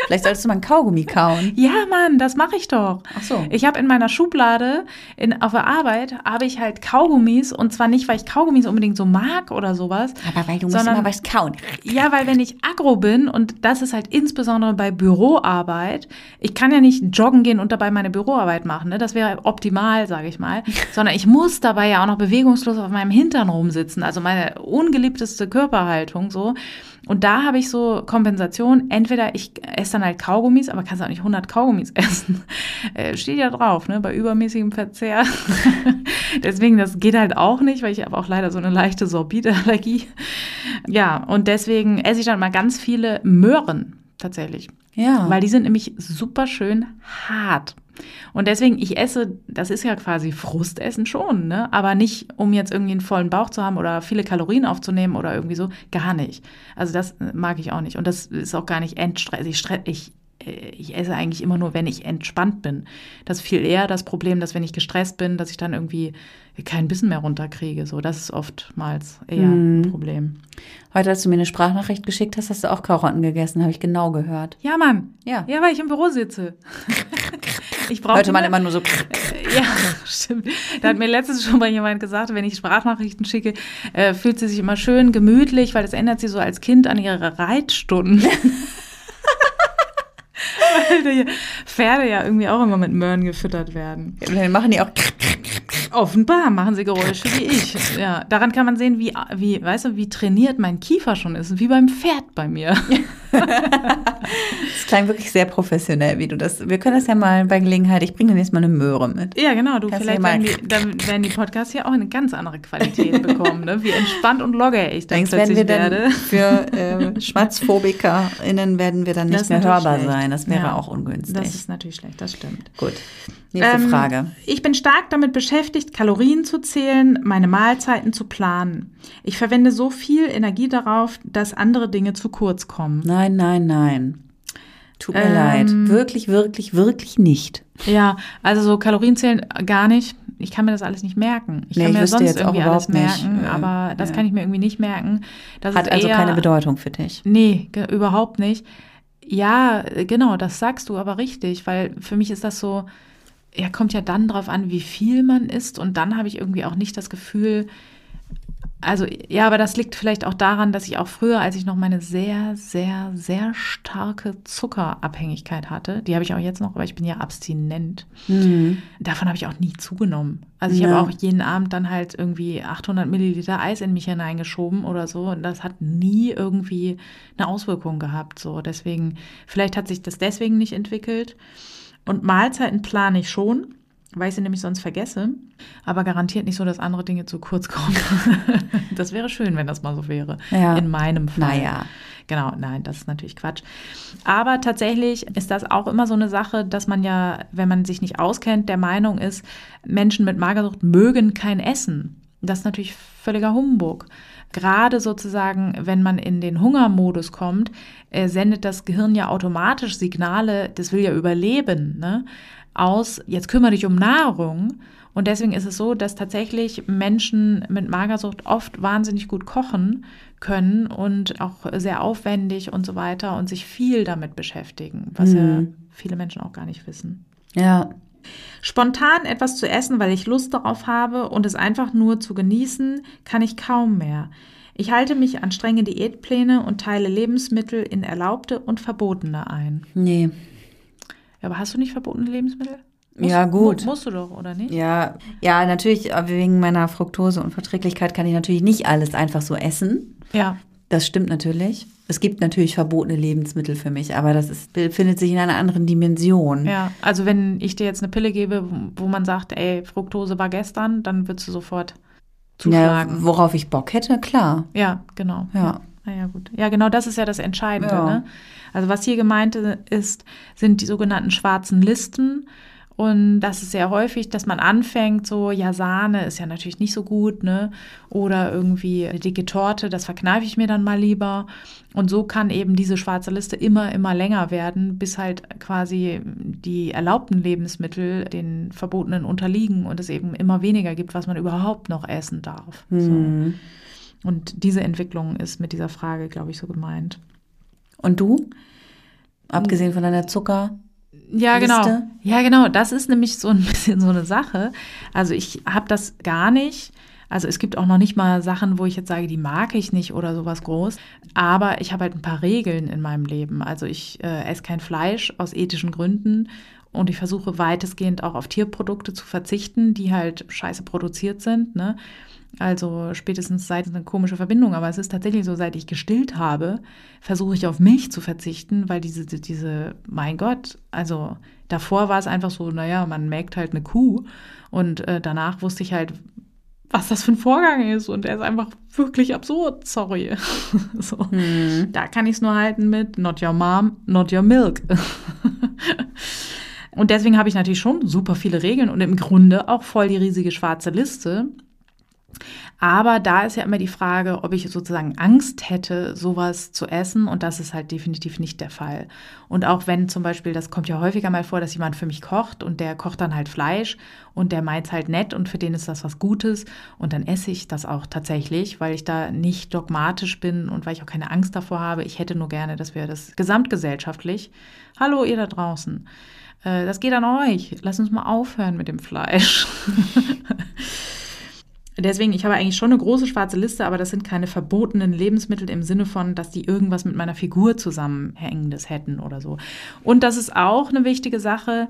Vielleicht solltest du mal ein Kaugummi kauen. Ja, Mann, das mache ich doch. Ach so. Ich habe in meiner Schublade in, auf der Arbeit habe ich halt Kaugummis und zwar nicht, weil ich Kaugummis unbedingt so mag oder sowas. Aber weil du musst immer was kauen. Ja, weil wenn ich aggro bin und das ist halt insbesondere bei Büroarbeit, ich kann ja nicht joggen gehen und dabei meine Büroarbeit machen, ne? Das wäre optimal, sage ich mal, (laughs) sondern ich muss dabei ja auch noch bewegungslos auf meinem Hintern rumsitzen, also meine ungeliebteste Körperhaltung so. Und da habe ich so Kompensation. Entweder ich esse dann halt Kaugummis, aber kannst auch nicht 100 Kaugummis (laughs) essen. Äh, steht ja drauf, ne, bei übermäßigem Verzehr. (laughs) deswegen, das geht halt auch nicht, weil ich habe auch leider so eine leichte Sorbitallergie. Ja, und deswegen esse ich dann mal ganz viele Möhren tatsächlich. Ja. Weil die sind nämlich super schön hart. Und deswegen, ich esse, das ist ja quasi Frustessen schon, ne? Aber nicht, um jetzt irgendwie einen vollen Bauch zu haben oder viele Kalorien aufzunehmen oder irgendwie so. Gar nicht. Also das mag ich auch nicht. Und das ist auch gar nicht Endstress. Ich, ich äh, ich esse eigentlich immer nur, wenn ich entspannt bin. Das ist viel eher das Problem, dass wenn ich gestresst bin, dass ich dann irgendwie kein Bissen mehr runterkriege. So, das ist oftmals eher mm. ein Problem. Heute, als du mir eine Sprachnachricht geschickt hast, hast du auch Karotten gegessen, habe ich genau gehört. Ja, Mann. Ja. Ja, weil ich im Büro sitze. (laughs) ich brauche Hörte man immer nur so. (laughs) ja, stimmt. Da hat mir letztens schon mal jemand gesagt, wenn ich Sprachnachrichten schicke, äh, fühlt sie sich immer schön gemütlich, weil das ändert sie so als Kind an ihre Reitstunden. (laughs) Weil die Pferde ja irgendwie auch immer mit Möhren gefüttert werden. Dann machen die auch. Offenbar machen sie Geräusche wie ich. Ja, daran kann man sehen, wie, wie, weißt du, wie trainiert mein Kiefer schon ist, wie beim Pferd bei mir. (laughs) (laughs) das klang wirklich sehr professionell, wie du das. Wir können das ja mal bei Gelegenheit. Ich bringe dir jetzt mal eine Möhre mit. Ja, genau. Du Kannst vielleicht werden die, (laughs) dann werden die Podcasts hier auch eine ganz andere Qualität bekommen, ne? Wie entspannt und locker ich dann Denkst, plötzlich wir werde. (laughs) für äh, SchmatzphobikerInnen werden wir dann nicht mehr hörbar schlecht. sein. Das wäre ja, auch ungünstig. Das ist natürlich schlecht. Das stimmt. Gut. Nächste ähm, Frage. Ich bin stark damit beschäftigt, Kalorien zu zählen, meine Mahlzeiten zu planen. Ich verwende so viel Energie darauf, dass andere Dinge zu kurz kommen. Nein, nein, nein. Tut mir ähm, leid. Wirklich, wirklich, wirklich nicht. Ja, also so Kalorien zählen gar nicht. Ich kann mir das alles nicht merken. Ich nee, kann mir ich sonst irgendwie alles merken, nicht. aber das ja. kann ich mir irgendwie nicht merken. Das Hat also eher, keine Bedeutung für dich. Nee, überhaupt nicht. Ja, genau, das sagst du aber richtig, weil für mich ist das so, ja, kommt ja dann drauf an, wie viel man isst. Und dann habe ich irgendwie auch nicht das Gefühl, Also ja, aber das liegt vielleicht auch daran, dass ich auch früher, als ich noch meine sehr, sehr, sehr starke Zuckerabhängigkeit hatte, die habe ich auch jetzt noch, aber ich bin ja abstinent. Mhm. Davon habe ich auch nie zugenommen. Also ich ja. habe auch jeden Abend dann halt irgendwie 800 Milliliter Eis in mich hineingeschoben oder so und das hat nie irgendwie eine Auswirkung gehabt. So deswegen, vielleicht hat sich das deswegen nicht entwickelt. Und Mahlzeiten plane ich schon weil ich sie nämlich sonst vergesse, aber garantiert nicht so, dass andere Dinge zu kurz kommen. (laughs) das wäre schön, wenn das mal so wäre. Ja. In meinem Fall. Naja. Genau, nein, das ist natürlich Quatsch. Aber tatsächlich ist das auch immer so eine Sache, dass man ja, wenn man sich nicht auskennt, der Meinung ist, Menschen mit Magersucht mögen kein Essen. Das ist natürlich völliger Humbug. Gerade sozusagen, wenn man in den Hungermodus kommt, äh, sendet das Gehirn ja automatisch Signale, das will ja überleben. Ne? aus, jetzt kümmere dich um Nahrung. Und deswegen ist es so, dass tatsächlich Menschen mit Magersucht oft wahnsinnig gut kochen können und auch sehr aufwendig und so weiter und sich viel damit beschäftigen, was mhm. ja viele Menschen auch gar nicht wissen. Ja. Spontan etwas zu essen, weil ich Lust darauf habe und es einfach nur zu genießen, kann ich kaum mehr. Ich halte mich an strenge Diätpläne und teile Lebensmittel in erlaubte und verbotene ein. Nee, aber hast du nicht verbotene Lebensmittel? Musst, ja, gut. Mu musst du doch, oder nicht? Ja, ja, natürlich, wegen meiner Fructose und Verträglichkeit kann ich natürlich nicht alles einfach so essen. Ja. Das stimmt natürlich. Es gibt natürlich verbotene Lebensmittel für mich, aber das ist, befindet sich in einer anderen Dimension. Ja, also wenn ich dir jetzt eine Pille gebe, wo man sagt, ey, Fructose war gestern, dann würdest du sofort zuschlagen. Ja, worauf ich Bock hätte, klar. Ja, genau. Ja. Naja, ja, gut. Ja, genau das ist ja das Entscheidende. Ja. Ne? Also was hier gemeint ist, sind die sogenannten schwarzen Listen. Und das ist sehr häufig, dass man anfängt, so, ja, Sahne ist ja natürlich nicht so gut, ne? Oder irgendwie eine dicke Torte, das verkneife ich mir dann mal lieber. Und so kann eben diese schwarze Liste immer, immer länger werden, bis halt quasi die erlaubten Lebensmittel den verbotenen unterliegen und es eben immer weniger gibt, was man überhaupt noch essen darf. Mhm. So. Und diese Entwicklung ist mit dieser Frage, glaube ich, so gemeint. Und du? Abgesehen von deiner Zucker. Ja, genau. Ja, genau. Das ist nämlich so ein (laughs) bisschen so eine Sache. Also ich habe das gar nicht. Also es gibt auch noch nicht mal Sachen, wo ich jetzt sage, die mag ich nicht oder sowas groß. Aber ich habe halt ein paar Regeln in meinem Leben. Also ich äh, esse kein Fleisch aus ethischen Gründen und ich versuche weitestgehend auch auf Tierprodukte zu verzichten, die halt scheiße produziert sind. Ne? Also spätestens seit eine komische Verbindung, aber es ist tatsächlich so, seit ich gestillt habe, versuche ich auf Milch zu verzichten, weil diese, diese, mein Gott, also davor war es einfach so, naja, man merkt halt eine Kuh und äh, danach wusste ich halt, was das für ein Vorgang ist und er ist einfach wirklich absurd, sorry. (laughs) so. Hm. Da kann ich es nur halten mit not your mom, not your milk. (laughs) und deswegen habe ich natürlich schon super viele Regeln und im Grunde auch voll die riesige schwarze Liste aber da ist ja immer die Frage, ob ich sozusagen Angst hätte, sowas zu essen. Und das ist halt definitiv nicht der Fall. Und auch wenn zum Beispiel, das kommt ja häufiger mal vor, dass jemand für mich kocht und der kocht dann halt Fleisch und der meint halt nett und für den ist das was Gutes. Und dann esse ich das auch tatsächlich, weil ich da nicht dogmatisch bin und weil ich auch keine Angst davor habe. Ich hätte nur gerne, dass wir das gesamtgesellschaftlich, hallo ihr da draußen, äh, das geht an euch. Lass uns mal aufhören mit dem Fleisch. (laughs) Deswegen, ich habe eigentlich schon eine große schwarze Liste, aber das sind keine verbotenen Lebensmittel im Sinne von, dass die irgendwas mit meiner Figur zusammenhängendes hätten oder so. Und das ist auch eine wichtige Sache,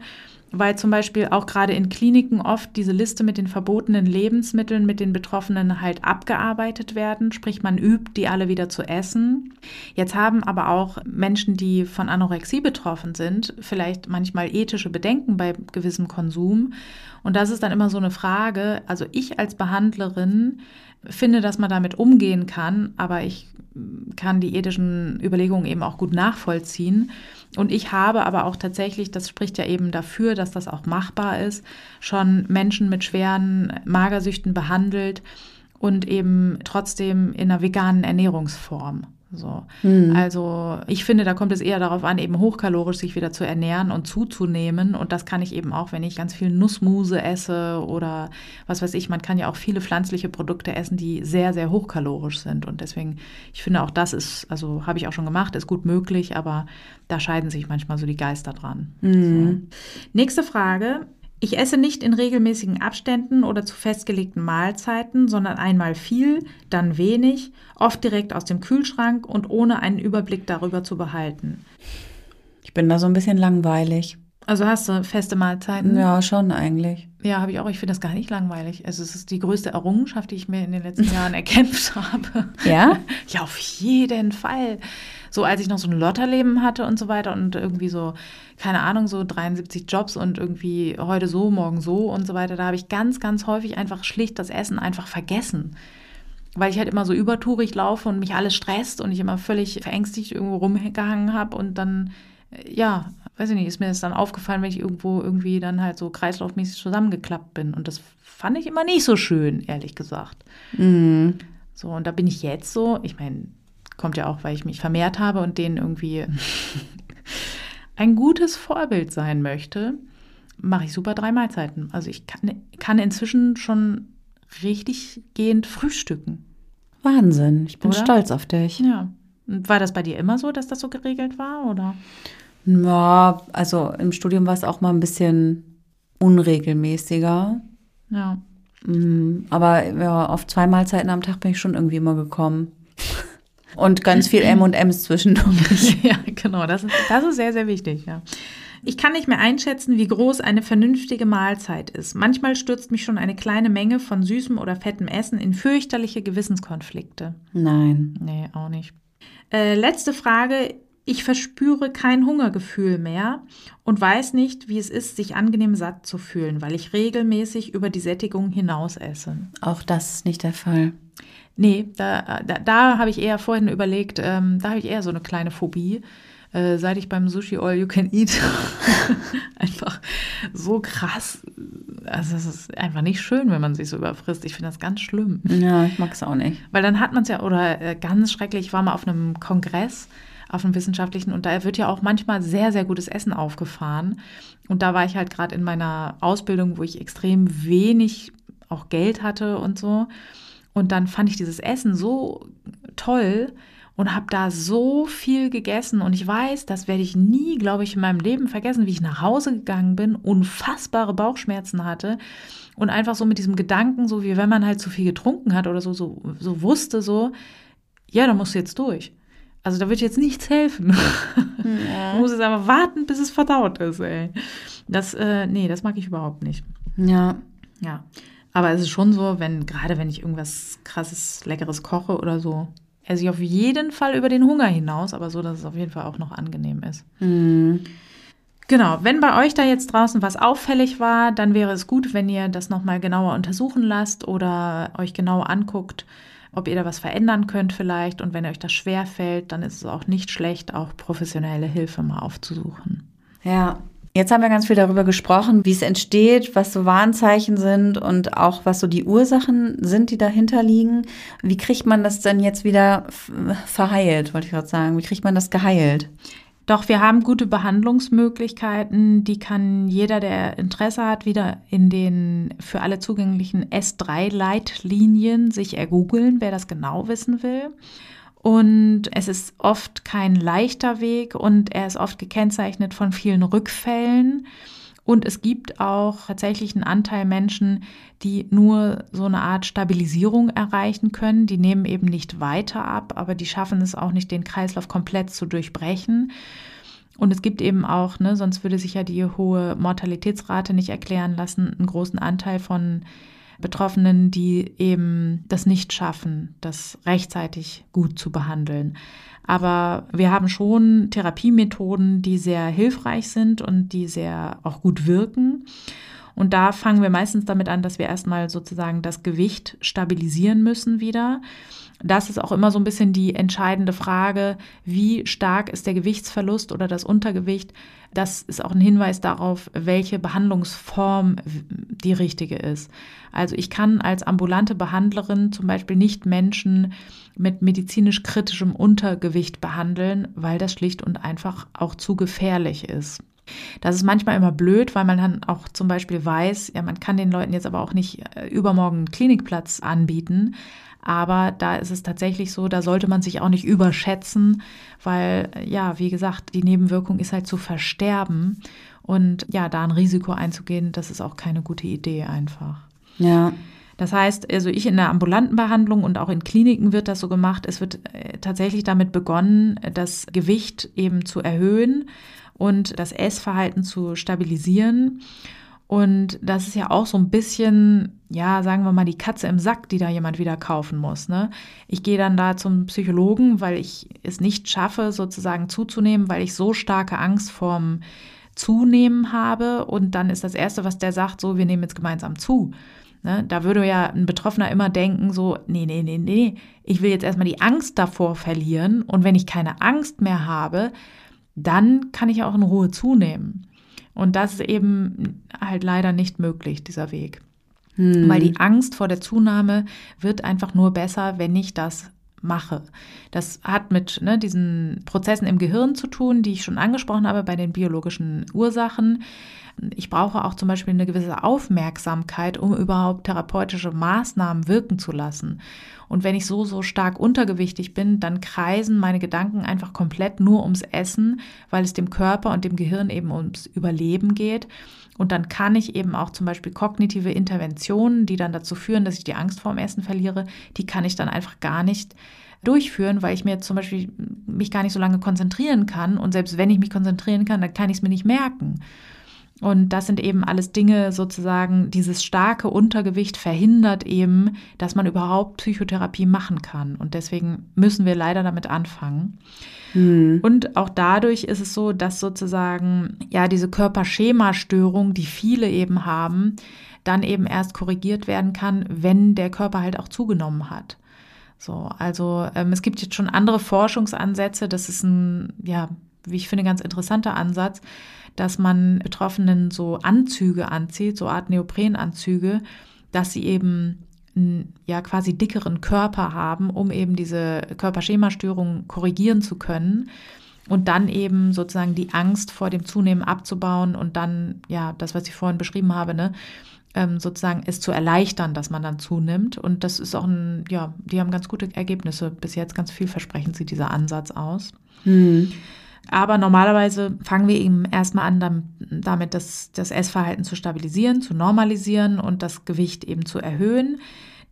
weil zum Beispiel auch gerade in Kliniken oft diese Liste mit den verbotenen Lebensmitteln mit den Betroffenen halt abgearbeitet werden, sprich man übt, die alle wieder zu essen. Jetzt haben aber auch Menschen, die von Anorexie betroffen sind, vielleicht manchmal ethische Bedenken bei gewissem Konsum und das ist dann immer so eine Frage. Also ich als Behandlerin finde, dass man damit umgehen kann, aber ich kann die ethischen Überlegungen eben auch gut nachvollziehen. Und ich habe aber auch tatsächlich, das spricht ja eben dafür, dass das auch machbar ist, schon Menschen mit schweren Magersüchten behandelt und eben trotzdem in einer veganen Ernährungsform. So. Mhm. Also ich finde, da kommt es eher darauf an, eben hochkalorisch sich wieder zu ernähren und zuzunehmen. Und das kann ich eben auch, wenn ich ganz viel Nussmuse esse oder was weiß ich. Man kann ja auch viele pflanzliche Produkte essen, die sehr, sehr hochkalorisch sind. Und deswegen, ich finde auch das ist, also habe ich auch schon gemacht, ist gut möglich, aber da scheiden sich manchmal so die Geister dran. Mhm. So. Nächste Frage. Ich esse nicht in regelmäßigen Abständen oder zu festgelegten Mahlzeiten, sondern einmal viel, dann wenig, oft direkt aus dem Kühlschrank und ohne einen Überblick darüber zu behalten. Ich bin da so ein bisschen langweilig. Also hast du feste Mahlzeiten? Ja, schon eigentlich. Ja, habe ich auch. Ich finde das gar nicht langweilig. Also es ist die größte Errungenschaft, die ich mir in den letzten (laughs) Jahren erkämpft habe. Ja? (laughs) Ja, auf jeden Fall. So als ich noch so ein Lotterleben hatte und so weiter und irgendwie so, keine Ahnung, so 73 Jobs und irgendwie heute so, morgen so und so weiter, da habe ich ganz, ganz häufig einfach schlicht das Essen einfach vergessen. Weil ich halt immer so übertourig laufe und mich alles stresst und ich immer völlig verängstigt irgendwo rumgehangen habe und dann, ja, weiß ich nicht, ist mir das dann aufgefallen, wenn ich irgendwo irgendwie dann halt so kreislaufmäßig zusammengeklappt bin. Und das fand ich immer nicht so schön, ehrlich gesagt. Mhm. So, und da bin ich jetzt so, ich meine, kommt ja auch, weil ich mich vermehrt habe und denen irgendwie (laughs) ein gutes Vorbild sein möchte, mache ich super drei Mahlzeiten. Also ich kann, kann inzwischen schon richtig gehend frühstücken. Wahnsinn. Ich bin Oder? stolz auf dich. Ja. Und war das bei dir immer so, dass das so geregelt war, oder? Ja, also im Studium war es auch mal ein bisschen unregelmäßiger. Ja. Mhm, Aber ja, auf zwei Mahlzeiten am Tag bin ich schon irgendwie immer gekommen. (laughs) Und ganz viel M&M's zwischendurch. (laughs) Ja, genau, das ist, das ist sehr, sehr wichtig, ja. Ich kann nicht mehr einschätzen, wie groß eine vernünftige Mahlzeit ist. Manchmal stürzt mich schon eine kleine Menge von süßem oder fettem Essen in fürchterliche Gewissenskonflikte. Nein. Nee, auch nicht. Äh, letzte Frage. Ich verspüre kein Hungergefühl mehr und weiß nicht, wie es ist, sich angenehm satt zu fühlen, weil ich regelmäßig über die Sättigung hinaus esse. Auch das ist nicht der Fall. Nee, da, da, da habe ich eher vorhin überlegt, ähm, da habe ich eher so eine kleine Phobie. Äh, seit ich beim Sushi All You Can Eat (laughs) einfach so krass, also es ist einfach nicht schön, wenn man sich so überfrisst. Ich finde das ganz schlimm. Ja, ich mag es auch nicht. Weil dann hat man es ja, oder äh, ganz schrecklich, ich war mal auf einem Kongress, auf einem wissenschaftlichen, und da wird ja auch manchmal sehr, sehr gutes Essen aufgefahren. Und da war ich halt gerade in meiner Ausbildung, wo ich extrem wenig auch Geld hatte und so. Und dann fand ich dieses Essen so toll und habe da so viel gegessen. Und ich weiß, das werde ich nie, glaube ich, in meinem Leben vergessen, wie ich nach Hause gegangen bin, unfassbare Bauchschmerzen hatte und einfach so mit diesem Gedanken, so wie wenn man halt zu viel getrunken hat oder so, so, so wusste, so, ja, da musst du jetzt durch. Also da wird jetzt nichts helfen. (laughs) Du musst jetzt einfach warten, bis es verdaut ist, ey. Das, äh, nee, das mag ich überhaupt nicht. Ja. Ja. Aber es ist schon so, wenn, gerade wenn ich irgendwas krasses, leckeres koche oder so, esse ich auf jeden Fall über den Hunger hinaus, aber so, dass es auf jeden Fall auch noch angenehm ist. Mhm. Genau, wenn bei euch da jetzt draußen was auffällig war, dann wäre es gut, wenn ihr das nochmal genauer untersuchen lasst oder euch genau anguckt, ob ihr da was verändern könnt vielleicht. Und wenn euch das schwer fällt, dann ist es auch nicht schlecht, auch professionelle Hilfe mal aufzusuchen. Ja. Jetzt haben wir ganz viel darüber gesprochen, wie es entsteht, was so Warnzeichen sind und auch was so die Ursachen sind, die dahinter liegen. Wie kriegt man das denn jetzt wieder verheilt, wollte ich gerade sagen? Wie kriegt man das geheilt? Doch wir haben gute Behandlungsmöglichkeiten, die kann jeder, der Interesse hat, wieder in den für alle zugänglichen S3-Leitlinien sich ergoogeln, wer das genau wissen will. Und es ist oft kein leichter Weg und er ist oft gekennzeichnet von vielen Rückfällen. Und es gibt auch tatsächlich einen Anteil Menschen, die nur so eine Art Stabilisierung erreichen können. Die nehmen eben nicht weiter ab, aber die schaffen es auch nicht, den Kreislauf komplett zu durchbrechen. Und es gibt eben auch, ne, sonst würde sich ja die hohe Mortalitätsrate nicht erklären lassen, einen großen Anteil von Betroffenen, die eben das nicht schaffen, das rechtzeitig gut zu behandeln. Aber wir haben schon Therapiemethoden, die sehr hilfreich sind und die sehr auch gut wirken. Und da fangen wir meistens damit an, dass wir erstmal sozusagen das Gewicht stabilisieren müssen wieder. Das ist auch immer so ein bisschen die entscheidende Frage, wie stark ist der Gewichtsverlust oder das Untergewicht. Das ist auch ein Hinweis darauf, welche Behandlungsform die richtige ist. Also ich kann als ambulante Behandlerin zum Beispiel nicht Menschen mit medizinisch kritischem Untergewicht behandeln, weil das schlicht und einfach auch zu gefährlich ist. Das ist manchmal immer blöd, weil man dann auch zum Beispiel weiß, ja, man kann den Leuten jetzt aber auch nicht äh, übermorgen einen Klinikplatz anbieten. Aber da ist es tatsächlich so, da sollte man sich auch nicht überschätzen, weil, ja, wie gesagt, die Nebenwirkung ist halt zu versterben. Und ja, da ein Risiko einzugehen, das ist auch keine gute Idee einfach. Ja. Das heißt, also ich in der ambulanten Behandlung und auch in Kliniken wird das so gemacht. Es wird äh, tatsächlich damit begonnen, das Gewicht eben zu erhöhen und das Essverhalten zu stabilisieren. Und das ist ja auch so ein bisschen, ja, sagen wir mal, die Katze im Sack, die da jemand wieder kaufen muss. Ne? Ich gehe dann da zum Psychologen, weil ich es nicht schaffe, sozusagen zuzunehmen, weil ich so starke Angst vorm Zunehmen habe. Und dann ist das Erste, was der sagt, so, wir nehmen jetzt gemeinsam zu. Ne? Da würde ja ein Betroffener immer denken, so, nee, nee, nee, nee, ich will jetzt erstmal die Angst davor verlieren. Und wenn ich keine Angst mehr habe, dann kann ich auch in Ruhe zunehmen. Und das ist eben halt leider nicht möglich, dieser Weg. Hm. Weil die Angst vor der Zunahme wird einfach nur besser, wenn ich das mache. Das hat mit ne, diesen Prozessen im Gehirn zu tun, die ich schon angesprochen habe bei den biologischen Ursachen. Ich brauche auch zum Beispiel eine gewisse Aufmerksamkeit, um überhaupt therapeutische Maßnahmen wirken zu lassen. Und wenn ich so, so stark untergewichtig bin, dann kreisen meine Gedanken einfach komplett nur ums Essen, weil es dem Körper und dem Gehirn eben ums Überleben geht. Und dann kann ich eben auch zum Beispiel kognitive Interventionen, die dann dazu führen, dass ich die Angst vorm Essen verliere, die kann ich dann einfach gar nicht durchführen, weil ich mir zum Beispiel mich gar nicht so lange konzentrieren kann. Und selbst wenn ich mich konzentrieren kann, dann kann ich es mir nicht merken. Und das sind eben alles Dinge sozusagen, dieses starke Untergewicht verhindert eben, dass man überhaupt Psychotherapie machen kann. Und deswegen müssen wir leider damit anfangen. Mhm. Und auch dadurch ist es so, dass sozusagen, ja, diese Körperschemastörung, die viele eben haben, dann eben erst korrigiert werden kann, wenn der Körper halt auch zugenommen hat. So, also ähm, es gibt jetzt schon andere Forschungsansätze. Das ist ein, ja, wie ich finde, ganz interessanter Ansatz dass man Betroffenen so Anzüge anzieht, so Art Neoprenanzüge, dass sie eben ja quasi dickeren Körper haben, um eben diese Körperschemastörung korrigieren zu können und dann eben sozusagen die Angst vor dem Zunehmen abzubauen und dann ja das, was ich vorhin beschrieben habe, ne, ähm, sozusagen es zu erleichtern, dass man dann zunimmt und das ist auch ein ja, die haben ganz gute Ergebnisse bis jetzt, ganz vielversprechend sieht dieser Ansatz aus. Mhm. Aber normalerweise fangen wir eben erstmal an, damit das, das Essverhalten zu stabilisieren, zu normalisieren und das Gewicht eben zu erhöhen.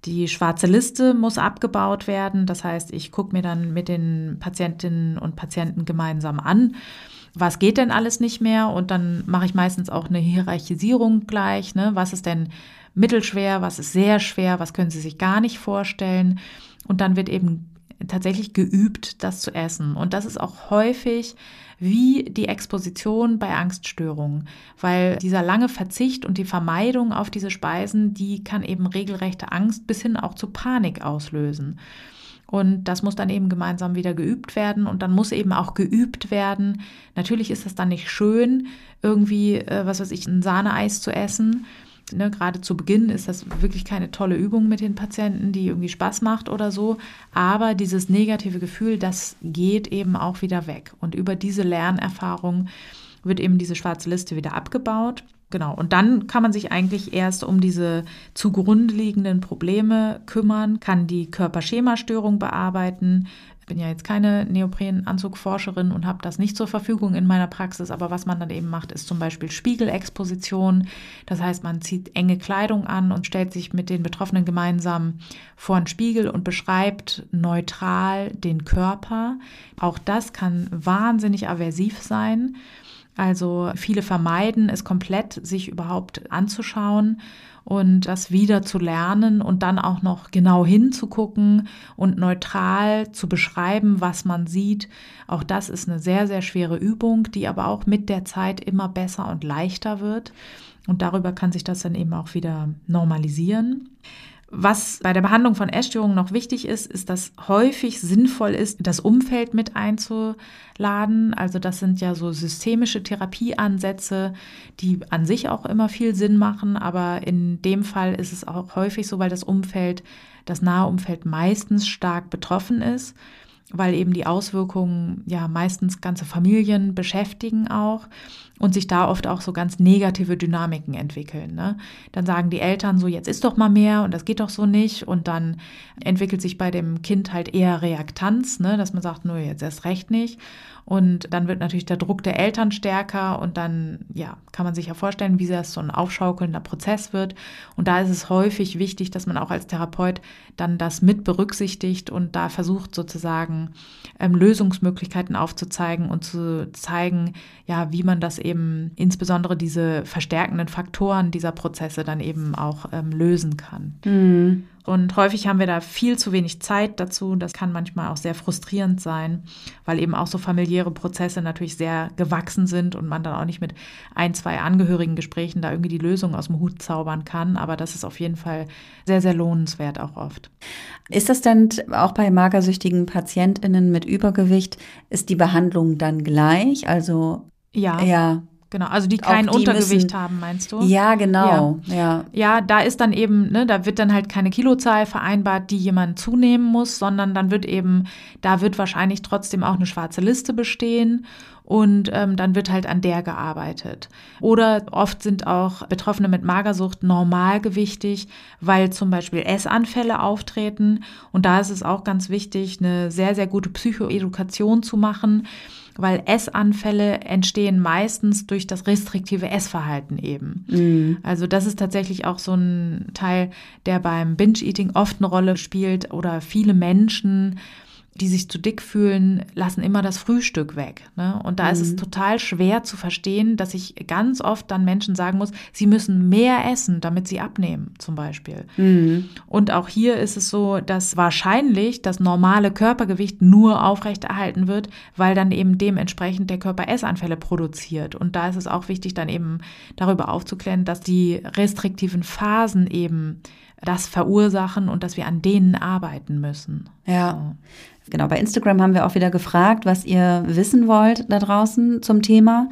Die schwarze Liste muss abgebaut werden. Das heißt, ich gucke mir dann mit den Patientinnen und Patienten gemeinsam an, was geht denn alles nicht mehr. Und dann mache ich meistens auch eine Hierarchisierung gleich. Ne? Was ist denn mittelschwer, was ist sehr schwer, was können Sie sich gar nicht vorstellen. Und dann wird eben tatsächlich geübt, das zu essen. Und das ist auch häufig wie die Exposition bei Angststörungen, weil dieser lange Verzicht und die Vermeidung auf diese Speisen, die kann eben regelrechte Angst bis hin auch zu Panik auslösen. Und das muss dann eben gemeinsam wieder geübt werden und dann muss eben auch geübt werden. Natürlich ist das dann nicht schön, irgendwie, äh, was weiß ich, ein Sahneeis zu essen ne, gerade zu Beginn ist das wirklich keine tolle Übung mit den Patienten, die irgendwie Spaß macht oder so. Aber dieses negative Gefühl, das geht eben auch wieder weg. Und über diese Lernerfahrung wird eben diese schwarze Liste wieder abgebaut. Genau. Und dann kann man sich eigentlich erst um diese zugrunde liegenden Probleme kümmern, kann die Körperschemastörung bearbeiten, bin ja jetzt keine Neoprenanzugforscherin und habe das nicht zur Verfügung in meiner Praxis, aber was man dann eben macht, ist zum Beispiel Spiegelexposition. Das heißt, man zieht enge Kleidung an und stellt sich mit den Betroffenen gemeinsam vor einen Spiegel und beschreibt neutral den Körper. Auch das kann wahnsinnig aversiv sein. Also viele vermeiden es komplett, sich überhaupt anzuschauen und das wieder zu lernen und dann auch noch genau hinzugucken und neutral zu beschreiben, was man sieht. Auch das ist eine sehr, sehr schwere Übung, die aber auch mit der Zeit immer besser und leichter wird. Und darüber kann sich das dann eben auch wieder normalisieren. Was bei der Behandlung von Essstörungen noch wichtig ist, ist, dass häufig sinnvoll ist, das Umfeld mit einzuladen. Also das sind ja so systemische Therapieansätze, die an sich auch immer viel Sinn machen. Aber in dem Fall ist es auch häufig so, weil das Umfeld, das nahe Umfeld meistens stark betroffen ist. weil eben die Auswirkungen ja meistens ganze Familien beschäftigen auch und sich da oft auch so ganz negative Dynamiken entwickeln. Ne? Dann sagen die Eltern so, jetzt ist doch mal mehr und das geht doch so nicht. Und dann entwickelt sich bei dem Kind halt eher Reaktanz, ne? dass man sagt, nur jetzt erst recht nicht. Und dann wird natürlich der Druck der Eltern stärker und dann, ja, kann man sich ja vorstellen, wie das so ein aufschaukelnder Prozess wird. Und da ist es häufig wichtig, dass man auch als Therapeut dann das mit berücksichtigt und da versucht sozusagen ähm, Lösungsmöglichkeiten aufzuzeigen und zu zeigen, ja, wie man das eben insbesondere diese verstärkenden Faktoren dieser Prozesse dann eben auch ähm, lösen kann. Mhm. Und häufig haben wir da viel zu wenig Zeit dazu. Das kann manchmal auch sehr frustrierend sein, weil eben auch so familiäre Prozesse natürlich sehr gewachsen sind und man dann auch nicht mit ein, zwei Angehörigen Gesprächen da irgendwie die Lösung aus dem Hut zaubern kann. Aber das ist auf jeden Fall sehr, sehr lohnenswert auch oft. Ist das denn auch bei magersüchtigen PatientInnen mit Übergewicht, ist die Behandlung dann gleich? Also ja. Ja. Genau, also die kein die Untergewicht müssen, haben, meinst du? Ja, genau. Ja. ja. ja, da ist dann eben, ne, da wird dann halt keine Kilozahl vereinbart, die jemand zunehmen muss, sondern dann wird eben, da wird wahrscheinlich trotzdem auch eine schwarze Liste bestehen und ähm, dann wird halt an der gearbeitet. Oder oft sind auch Betroffene mit Magersucht normalgewichtig, weil zum Beispiel Essanfälle auftreten. Und da ist es auch ganz wichtig, eine sehr, sehr gute Psychoedukation zu machen weil Essanfälle entstehen meistens durch das restriktive Essverhalten eben. Mhm. Also das ist tatsächlich auch so ein Teil, der beim Binge-Eating oft eine Rolle spielt oder viele Menschen die sich zu dick fühlen, lassen immer das Frühstück weg. Ne? Und da mhm. ist es mhm. total schwer zu verstehen, dass ich ganz oft dann Menschen sagen muss, sie müssen mehr essen, damit sie abnehmen, zum Beispiel. Mhm. Und auch hier ist es so, dass wahrscheinlich das normale Körpergewicht nur aufrechterhalten wird, weil dann eben dementsprechend der Körper Essanfälle produziert. Und da ist es auch wichtig, dann eben darüber aufzuklären, dass die restriktiven Phasen eben das verursachen und dass wir an denen arbeiten müssen. Ja. So. Genau, bei Instagram haben wir auch wieder gefragt, was ihr wissen wollt da draußen zum Thema.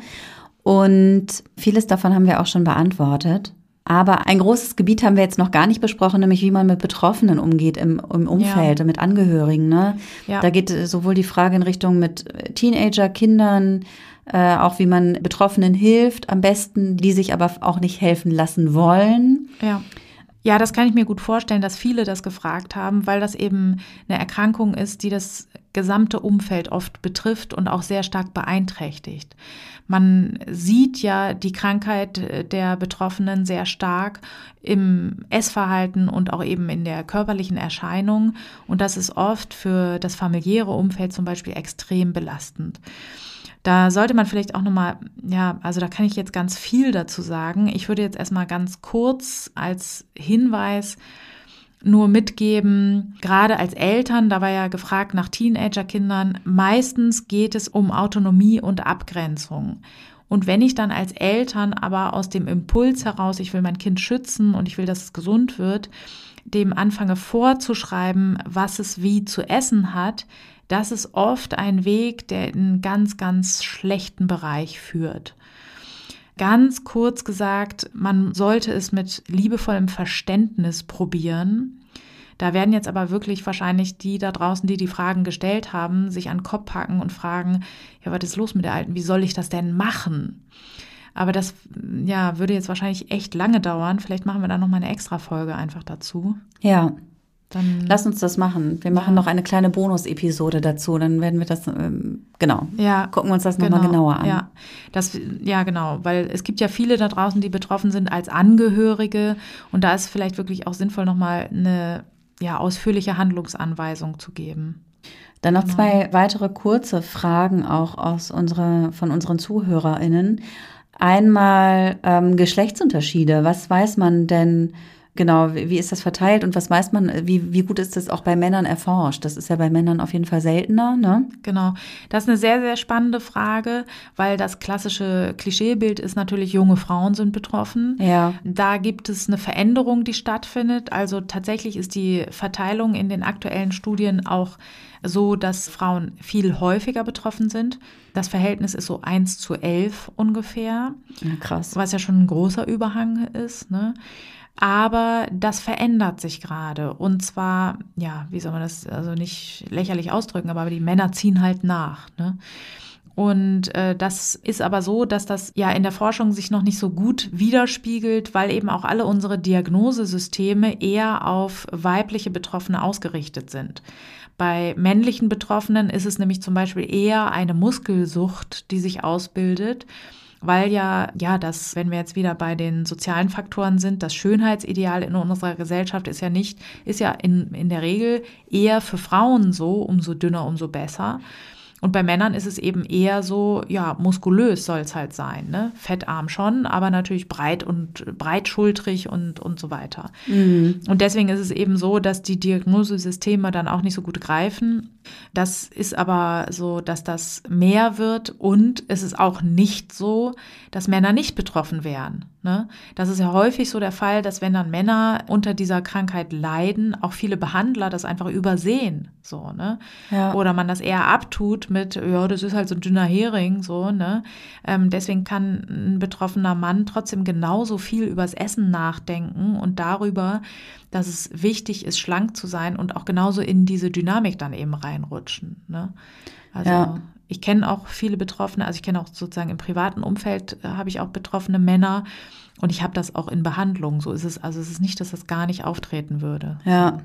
Und vieles davon haben wir auch schon beantwortet. Aber ein großes Gebiet haben wir jetzt noch gar nicht besprochen, nämlich wie man mit Betroffenen umgeht im, im Umfeld, ja. mit Angehörigen. Ne? Ja. Da geht sowohl die Frage in Richtung mit Teenager, Kindern, äh, auch wie man Betroffenen hilft, am besten, die sich aber auch nicht helfen lassen wollen. Ja. Ja, das kann ich mir gut vorstellen, dass viele das gefragt haben, weil das eben eine Erkrankung ist, die das gesamte Umfeld oft betrifft und auch sehr stark beeinträchtigt. Man sieht ja die Krankheit der Betroffenen sehr stark im Essverhalten und auch eben in der körperlichen Erscheinung. Und das ist oft für das familiäre Umfeld zum Beispiel extrem belastend. Da sollte man vielleicht auch nochmal, ja, also da kann ich jetzt ganz viel dazu sagen. Ich würde jetzt erstmal ganz kurz als Hinweis nur mitgeben, gerade als Eltern, da war ja gefragt nach Teenagerkindern, meistens geht es um Autonomie und Abgrenzung. Und wenn ich dann als Eltern aber aus dem Impuls heraus, ich will mein Kind schützen und ich will, dass es gesund wird, dem anfange vorzuschreiben, was es wie zu essen hat, das ist oft ein Weg, der in einen ganz, ganz schlechten Bereich führt. Ganz kurz gesagt, man sollte es mit liebevollem Verständnis probieren. Da werden jetzt aber wirklich wahrscheinlich die da draußen, die die Fragen gestellt haben, sich an den Kopf packen und fragen, ja, was ist los mit der Alten? Wie soll ich das denn machen? Aber das ja, würde jetzt wahrscheinlich echt lange dauern. Vielleicht machen wir da noch mal eine extra Folge einfach dazu. Ja, dann Lass uns das machen. Wir machen noch eine kleine Bonus-Episode dazu. Dann werden wir das, ähm, genau, ja, gucken wir uns das nochmal genau, genauer an. Ja. Das, ja, genau, weil es gibt ja viele da draußen, die betroffen sind als Angehörige. Und da ist vielleicht wirklich auch sinnvoll, nochmal eine ja, ausführliche Handlungsanweisung zu geben. Dann noch genau. zwei weitere kurze Fragen auch aus unserer, von unseren ZuhörerInnen. Einmal ähm, Geschlechtsunterschiede. Was weiß man denn Genau, wie, wie ist das verteilt und was weiß man, wie, wie gut ist das auch bei Männern erforscht? Das ist ja bei Männern auf jeden Fall seltener, ne? Genau. Das ist eine sehr, sehr spannende Frage, weil das klassische Klischeebild ist natürlich, junge Frauen sind betroffen. Ja. Da gibt es eine Veränderung, die stattfindet. Also tatsächlich ist die Verteilung in den aktuellen Studien auch so, dass Frauen viel häufiger betroffen sind. Das Verhältnis ist so 1 zu 11 ungefähr. Ja, krass. Was ja schon ein großer Überhang ist. Ne? Aber das verändert sich gerade. Und zwar, ja, wie soll man das also nicht lächerlich ausdrücken, aber die Männer ziehen halt nach. Ne? Und äh, das ist aber so, dass das ja in der Forschung sich noch nicht so gut widerspiegelt, weil eben auch alle unsere Diagnosesysteme eher auf weibliche Betroffene ausgerichtet sind. Bei männlichen Betroffenen ist es nämlich zum Beispiel eher eine Muskelsucht, die sich ausbildet weil ja, ja, das, wenn wir jetzt wieder bei den sozialen Faktoren sind, das Schönheitsideal in unserer Gesellschaft ist ja nicht, ist ja in, in der Regel eher für Frauen so, umso dünner, umso besser. Und bei Männern ist es eben eher so, ja, muskulös soll es halt sein, ne? Fettarm schon, aber natürlich breit und breitschultrig und, und so weiter. Mhm. Und deswegen ist es eben so, dass die Diagnosesysteme dann auch nicht so gut greifen. Das ist aber so, dass das mehr wird und es ist auch nicht so, dass Männer nicht betroffen wären. Ne? Das ist ja häufig so der Fall, dass wenn dann Männer unter dieser Krankheit leiden, auch viele Behandler das einfach übersehen, so, ne? Ja. Oder man das eher abtut mit, ja, das ist halt so ein dünner Hering, so, ne? Ähm, deswegen kann ein betroffener Mann trotzdem genauso viel übers Essen nachdenken und darüber, dass es wichtig ist, schlank zu sein und auch genauso in diese Dynamik dann eben reinrutschen, ne? Also ja. Ich kenne auch viele Betroffene, also ich kenne auch sozusagen im privaten Umfeld äh, habe ich auch betroffene Männer und ich habe das auch in Behandlung. So ist es, also es ist nicht, dass das gar nicht auftreten würde. Ja.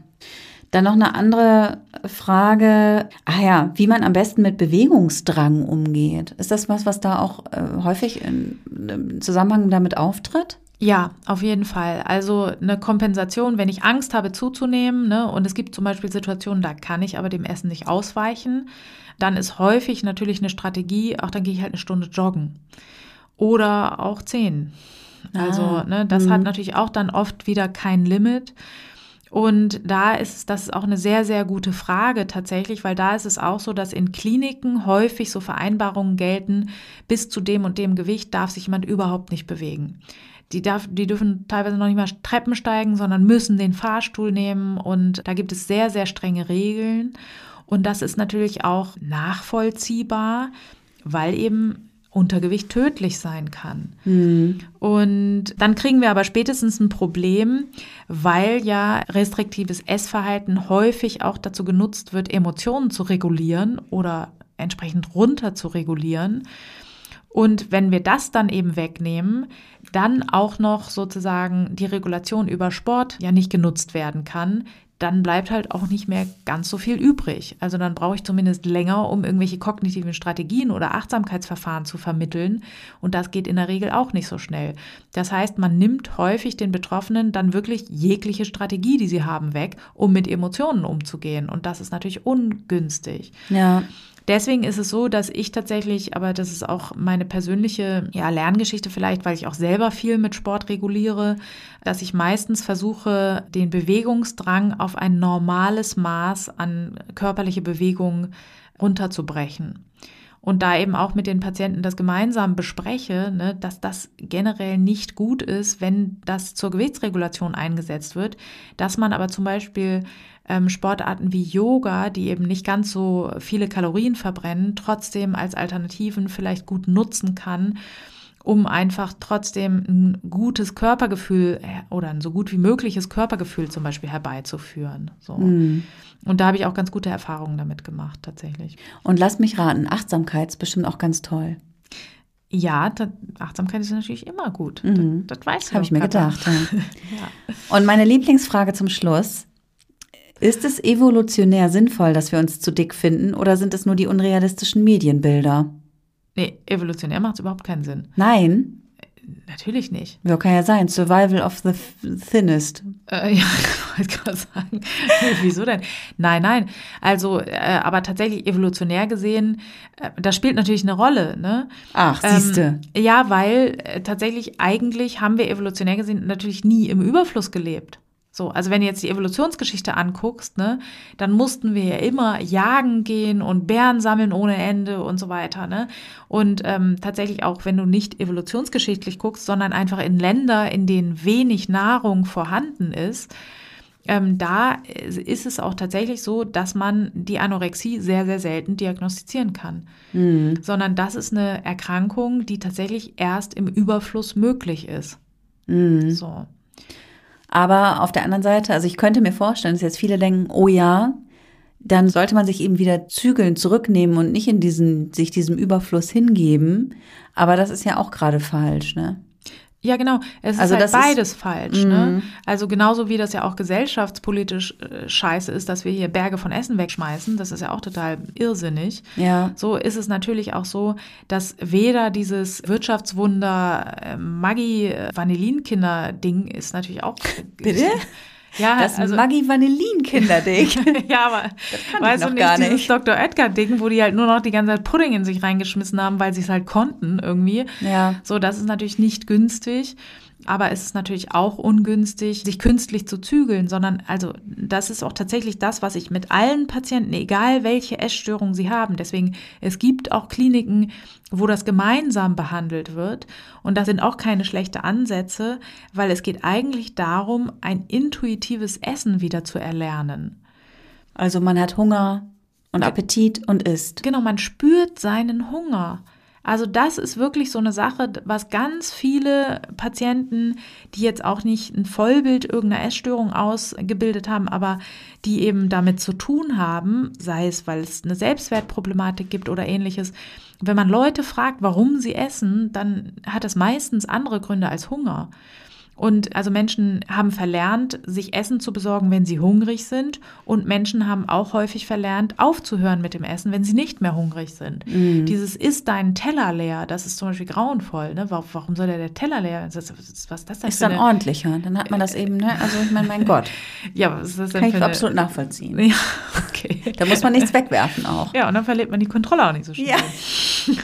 Dann noch eine andere Frage. Ah ja, wie man am besten mit Bewegungsdrang umgeht. Ist das was, was da auch äh, häufig im Zusammenhang damit auftritt? Ja, auf jeden Fall. Also eine Kompensation, wenn ich Angst habe zuzunehmen, ne, und es gibt zum Beispiel Situationen, da kann ich aber dem Essen nicht ausweichen, dann ist häufig natürlich eine Strategie, auch dann gehe ich halt eine Stunde joggen. Oder auch zehn. Also, ah, ne, das mh. hat natürlich auch dann oft wieder kein Limit. Und da ist das ist auch eine sehr, sehr gute Frage tatsächlich, weil da ist es auch so, dass in Kliniken häufig so Vereinbarungen gelten, bis zu dem und dem Gewicht darf sich jemand überhaupt nicht bewegen. Die, darf, die dürfen teilweise noch nicht mal Treppen steigen, sondern müssen den Fahrstuhl nehmen. Und da gibt es sehr, sehr strenge Regeln. Und das ist natürlich auch nachvollziehbar, weil eben Untergewicht tödlich sein kann. Mhm. Und dann kriegen wir aber spätestens ein Problem, weil ja restriktives Essverhalten häufig auch dazu genutzt wird, Emotionen zu regulieren oder entsprechend runter zu regulieren. Und wenn wir das dann eben wegnehmen, dann auch noch sozusagen die Regulation über Sport ja nicht genutzt werden kann, dann bleibt halt auch nicht mehr ganz so viel übrig. Also dann brauche ich zumindest länger, um irgendwelche kognitiven Strategien oder Achtsamkeitsverfahren zu vermitteln. Und das geht in der Regel auch nicht so schnell. Das heißt, man nimmt häufig den Betroffenen dann wirklich jegliche Strategie, die sie haben, weg, um mit Emotionen umzugehen. Und das ist natürlich ungünstig. Ja. Deswegen ist es so, dass ich tatsächlich, aber das ist auch meine persönliche ja, Lerngeschichte vielleicht, weil ich auch selber viel mit Sport reguliere, dass ich meistens versuche, den Bewegungsdrang auf ein normales Maß an körperliche Bewegung runterzubrechen und da eben auch mit den Patienten das gemeinsam bespreche, ne, dass das generell nicht gut ist, wenn das zur Gewichtsregulation eingesetzt wird, dass man aber zum Beispiel ähm, Sportarten wie Yoga, die eben nicht ganz so viele Kalorien verbrennen, trotzdem als Alternativen vielleicht gut nutzen kann, um einfach trotzdem ein gutes Körpergefühl äh, oder ein so gut wie mögliches Körpergefühl zum Beispiel herbeizuführen. So. Mhm. Und da habe ich auch ganz gute Erfahrungen damit gemacht, tatsächlich. Und lass mich raten, Achtsamkeit ist bestimmt auch ganz toll. Ja, Achtsamkeit ist natürlich immer gut. Mhm. Das, das weiß ich. Habe ich mir gedacht. Ja. (laughs) ja. Und meine Lieblingsfrage zum Schluss. Ist es evolutionär sinnvoll, dass wir uns zu dick finden oder sind es nur die unrealistischen Medienbilder? Nee, evolutionär macht es überhaupt keinen Sinn. Nein. Natürlich nicht. Ja, kann ja sein. Survival of the thinnest. Äh, (laughs) ja, ich wollte gerade sagen. (laughs) Wieso denn? Nein, nein. Also, äh, aber tatsächlich evolutionär gesehen, äh, das spielt natürlich eine Rolle. Ne? Ach, siehste. Ähm, ja, weil äh, tatsächlich eigentlich haben wir evolutionär gesehen natürlich nie im Überfluss gelebt. So, also wenn du jetzt die Evolutionsgeschichte anguckst, ne, dann mussten wir ja immer jagen gehen und Bären sammeln ohne Ende und so weiter, ne? Und ähm, tatsächlich auch, wenn du nicht evolutionsgeschichtlich guckst, sondern einfach in Länder, in denen wenig Nahrung vorhanden ist, ähm, da ist es auch tatsächlich so, dass man die Anorexie sehr, sehr selten diagnostizieren kann. Mhm. Sondern das ist eine Erkrankung, die tatsächlich erst im Überfluss möglich ist. Mhm. So. Aber auf der anderen Seite, also ich könnte mir vorstellen, dass jetzt viele denken, oh ja, dann sollte man sich eben wieder zügeln, zurücknehmen und nicht in diesen, sich diesem Überfluss hingeben. Aber das ist ja auch gerade falsch, ne? Ja, genau. Es Also ist halt das ist- beides falsch. Mhm. Ne? Also genauso wie das ja auch gesellschaftspolitisch äh, scheiße ist, dass wir hier Berge von Essen wegschmeißen. Das ist ja auch total irrsinnig. Ja. So ist es natürlich auch so, dass weder dieses Wirtschaftswunder äh, Maggi äh, ist natürlich auch (laughs) Bitte? Ja, Das also Maggi Vanillin Kinderding. (laughs) ja, aber kann weißt ich du nicht, gar dieses nicht. Dr. Edgar Ding, wo die halt nur noch die ganze Zeit Pudding in sich reingeschmissen haben, weil sie es halt konnten irgendwie. Ja. So, das ist natürlich nicht günstig. Aber es ist natürlich auch ungünstig, sich künstlich zu zügeln, sondern also das ist auch tatsächlich das, was ich mit allen Patienten, egal welche Essstörung sie haben, deswegen es gibt auch Kliniken, wo das gemeinsam behandelt wird und das sind auch keine schlechte Ansätze, weil es geht eigentlich darum, ein intuitives Essen wieder zu erlernen. Also man hat Hunger und Appetit und isst. Genau, man spürt seinen Hunger. Also das ist wirklich so eine Sache, was ganz viele Patienten, die jetzt auch nicht ein Vollbild irgendeiner Essstörung ausgebildet haben, aber die eben damit zu tun haben, sei es, weil es eine Selbstwertproblematik gibt oder ähnliches. Wenn man Leute fragt, warum sie essen, dann hat das meistens andere Gründe als Hunger. Und also Menschen haben verlernt, sich Essen zu besorgen, wenn sie hungrig sind. Und Menschen haben auch häufig verlernt, aufzuhören mit dem Essen, wenn sie nicht mehr hungrig sind. Dieses ist dein Teller leer, das ist zum Beispiel grauenvoll. Ne? Warum, warum soll der, der Teller leer? Was ist, was ist das denn Ist dann eine, ordentlicher. Dann hat man das eben, ne? Also ich meine, mein Gott. (laughs) Ja, was ist das denn Kann ich eine, absolut nachvollziehen. Ja, (laughs) okay. Da muss man nichts wegwerfen auch. Ja, und dann verliert man die Kontrolle auch nicht so schnell. Ja,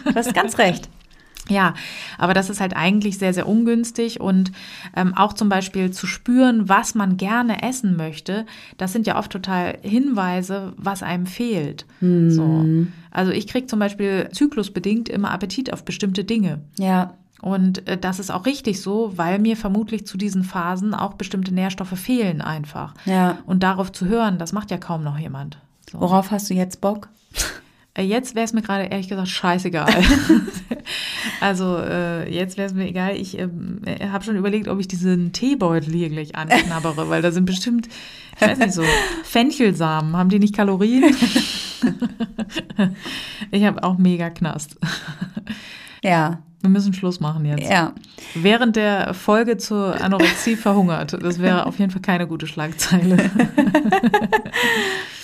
du hast ganz recht. Ja, aber das ist halt eigentlich sehr, sehr ungünstig und ähm, auch zum Beispiel zu spüren, was man gerne essen möchte, das sind ja oft total Hinweise, was einem fehlt. So. Also ich kriege zum Beispiel zyklusbedingt immer Appetit auf bestimmte Dinge. Ja, Und äh, das ist auch richtig so, weil mir vermutlich zu diesen Phasen auch bestimmte Nährstoffe fehlen einfach. ja. Und darauf zu hören, das macht ja kaum noch jemand. So. Worauf hast du jetzt Bock? Äh, Jetzt wäre es mir gerade ehrlich gesagt scheißegal. (laughs) also äh, jetzt wäre es mir egal. Ich ähm, habe schon überlegt, ob ich diesen Teebeutel hier gleich anknabbere, weil da sind bestimmt, ich weiß nicht so, Fenchelsamen. Haben die nicht Kalorien? (laughs) ich habe auch mega Knast. Ja, Wir müssen Schluss machen jetzt. ja. Während der Folge zur Anorexie (laughs) verhungert. Das wäre auf jeden Fall keine gute Schlagzeile. (laughs)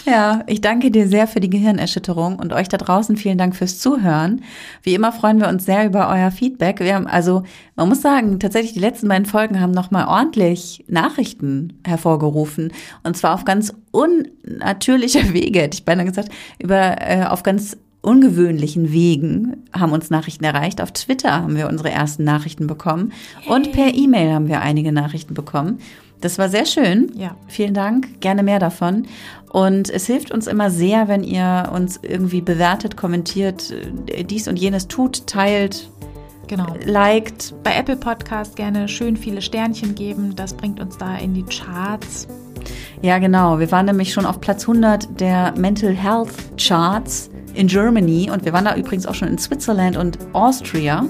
Ja, ich danke dir sehr für die Gehirnerschütterung und euch da draußen vielen Dank fürs Zuhören. Wie immer freuen wir uns sehr über euer Feedback. Wir haben also, man muss sagen, tatsächlich die letzten beiden Folgen haben nochmal ordentlich Nachrichten hervorgerufen und zwar auf ganz unnatürliche (laughs) Wege, hätte ich beinahe gesagt, über äh, auf ganz ungewöhnlichen Wegen haben uns Nachrichten erreicht. Auf Twitter haben wir unsere ersten Nachrichten bekommen und per E-Mail haben wir einige Nachrichten bekommen. Das war sehr schön. Ja. Vielen Dank, gerne mehr davon. Und es hilft uns immer sehr, wenn ihr uns irgendwie bewertet, kommentiert, äh, dies und jenes tut, teilt, Genau. liked. Bei Apple Podcast gerne schön viele Sternchen geben. Das bringt uns da in die Charts. Ja, genau. Wir waren nämlich schon auf Platz 100 der Mental Health Charts in Germany und wir waren da übrigens auch schon in Switzerland und Austria.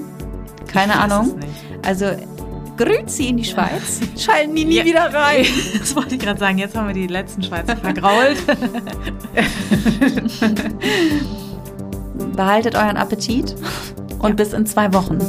Keine Ahnung. Also grüezi in die Schweiz. (laughs) Schalten die nie Ja. wieder rein. (laughs) Das wollte ich gerade sagen. Jetzt haben wir die letzten Schweizer vergrault. (laughs) Behaltet euren Appetit und bis in zwei Wochen.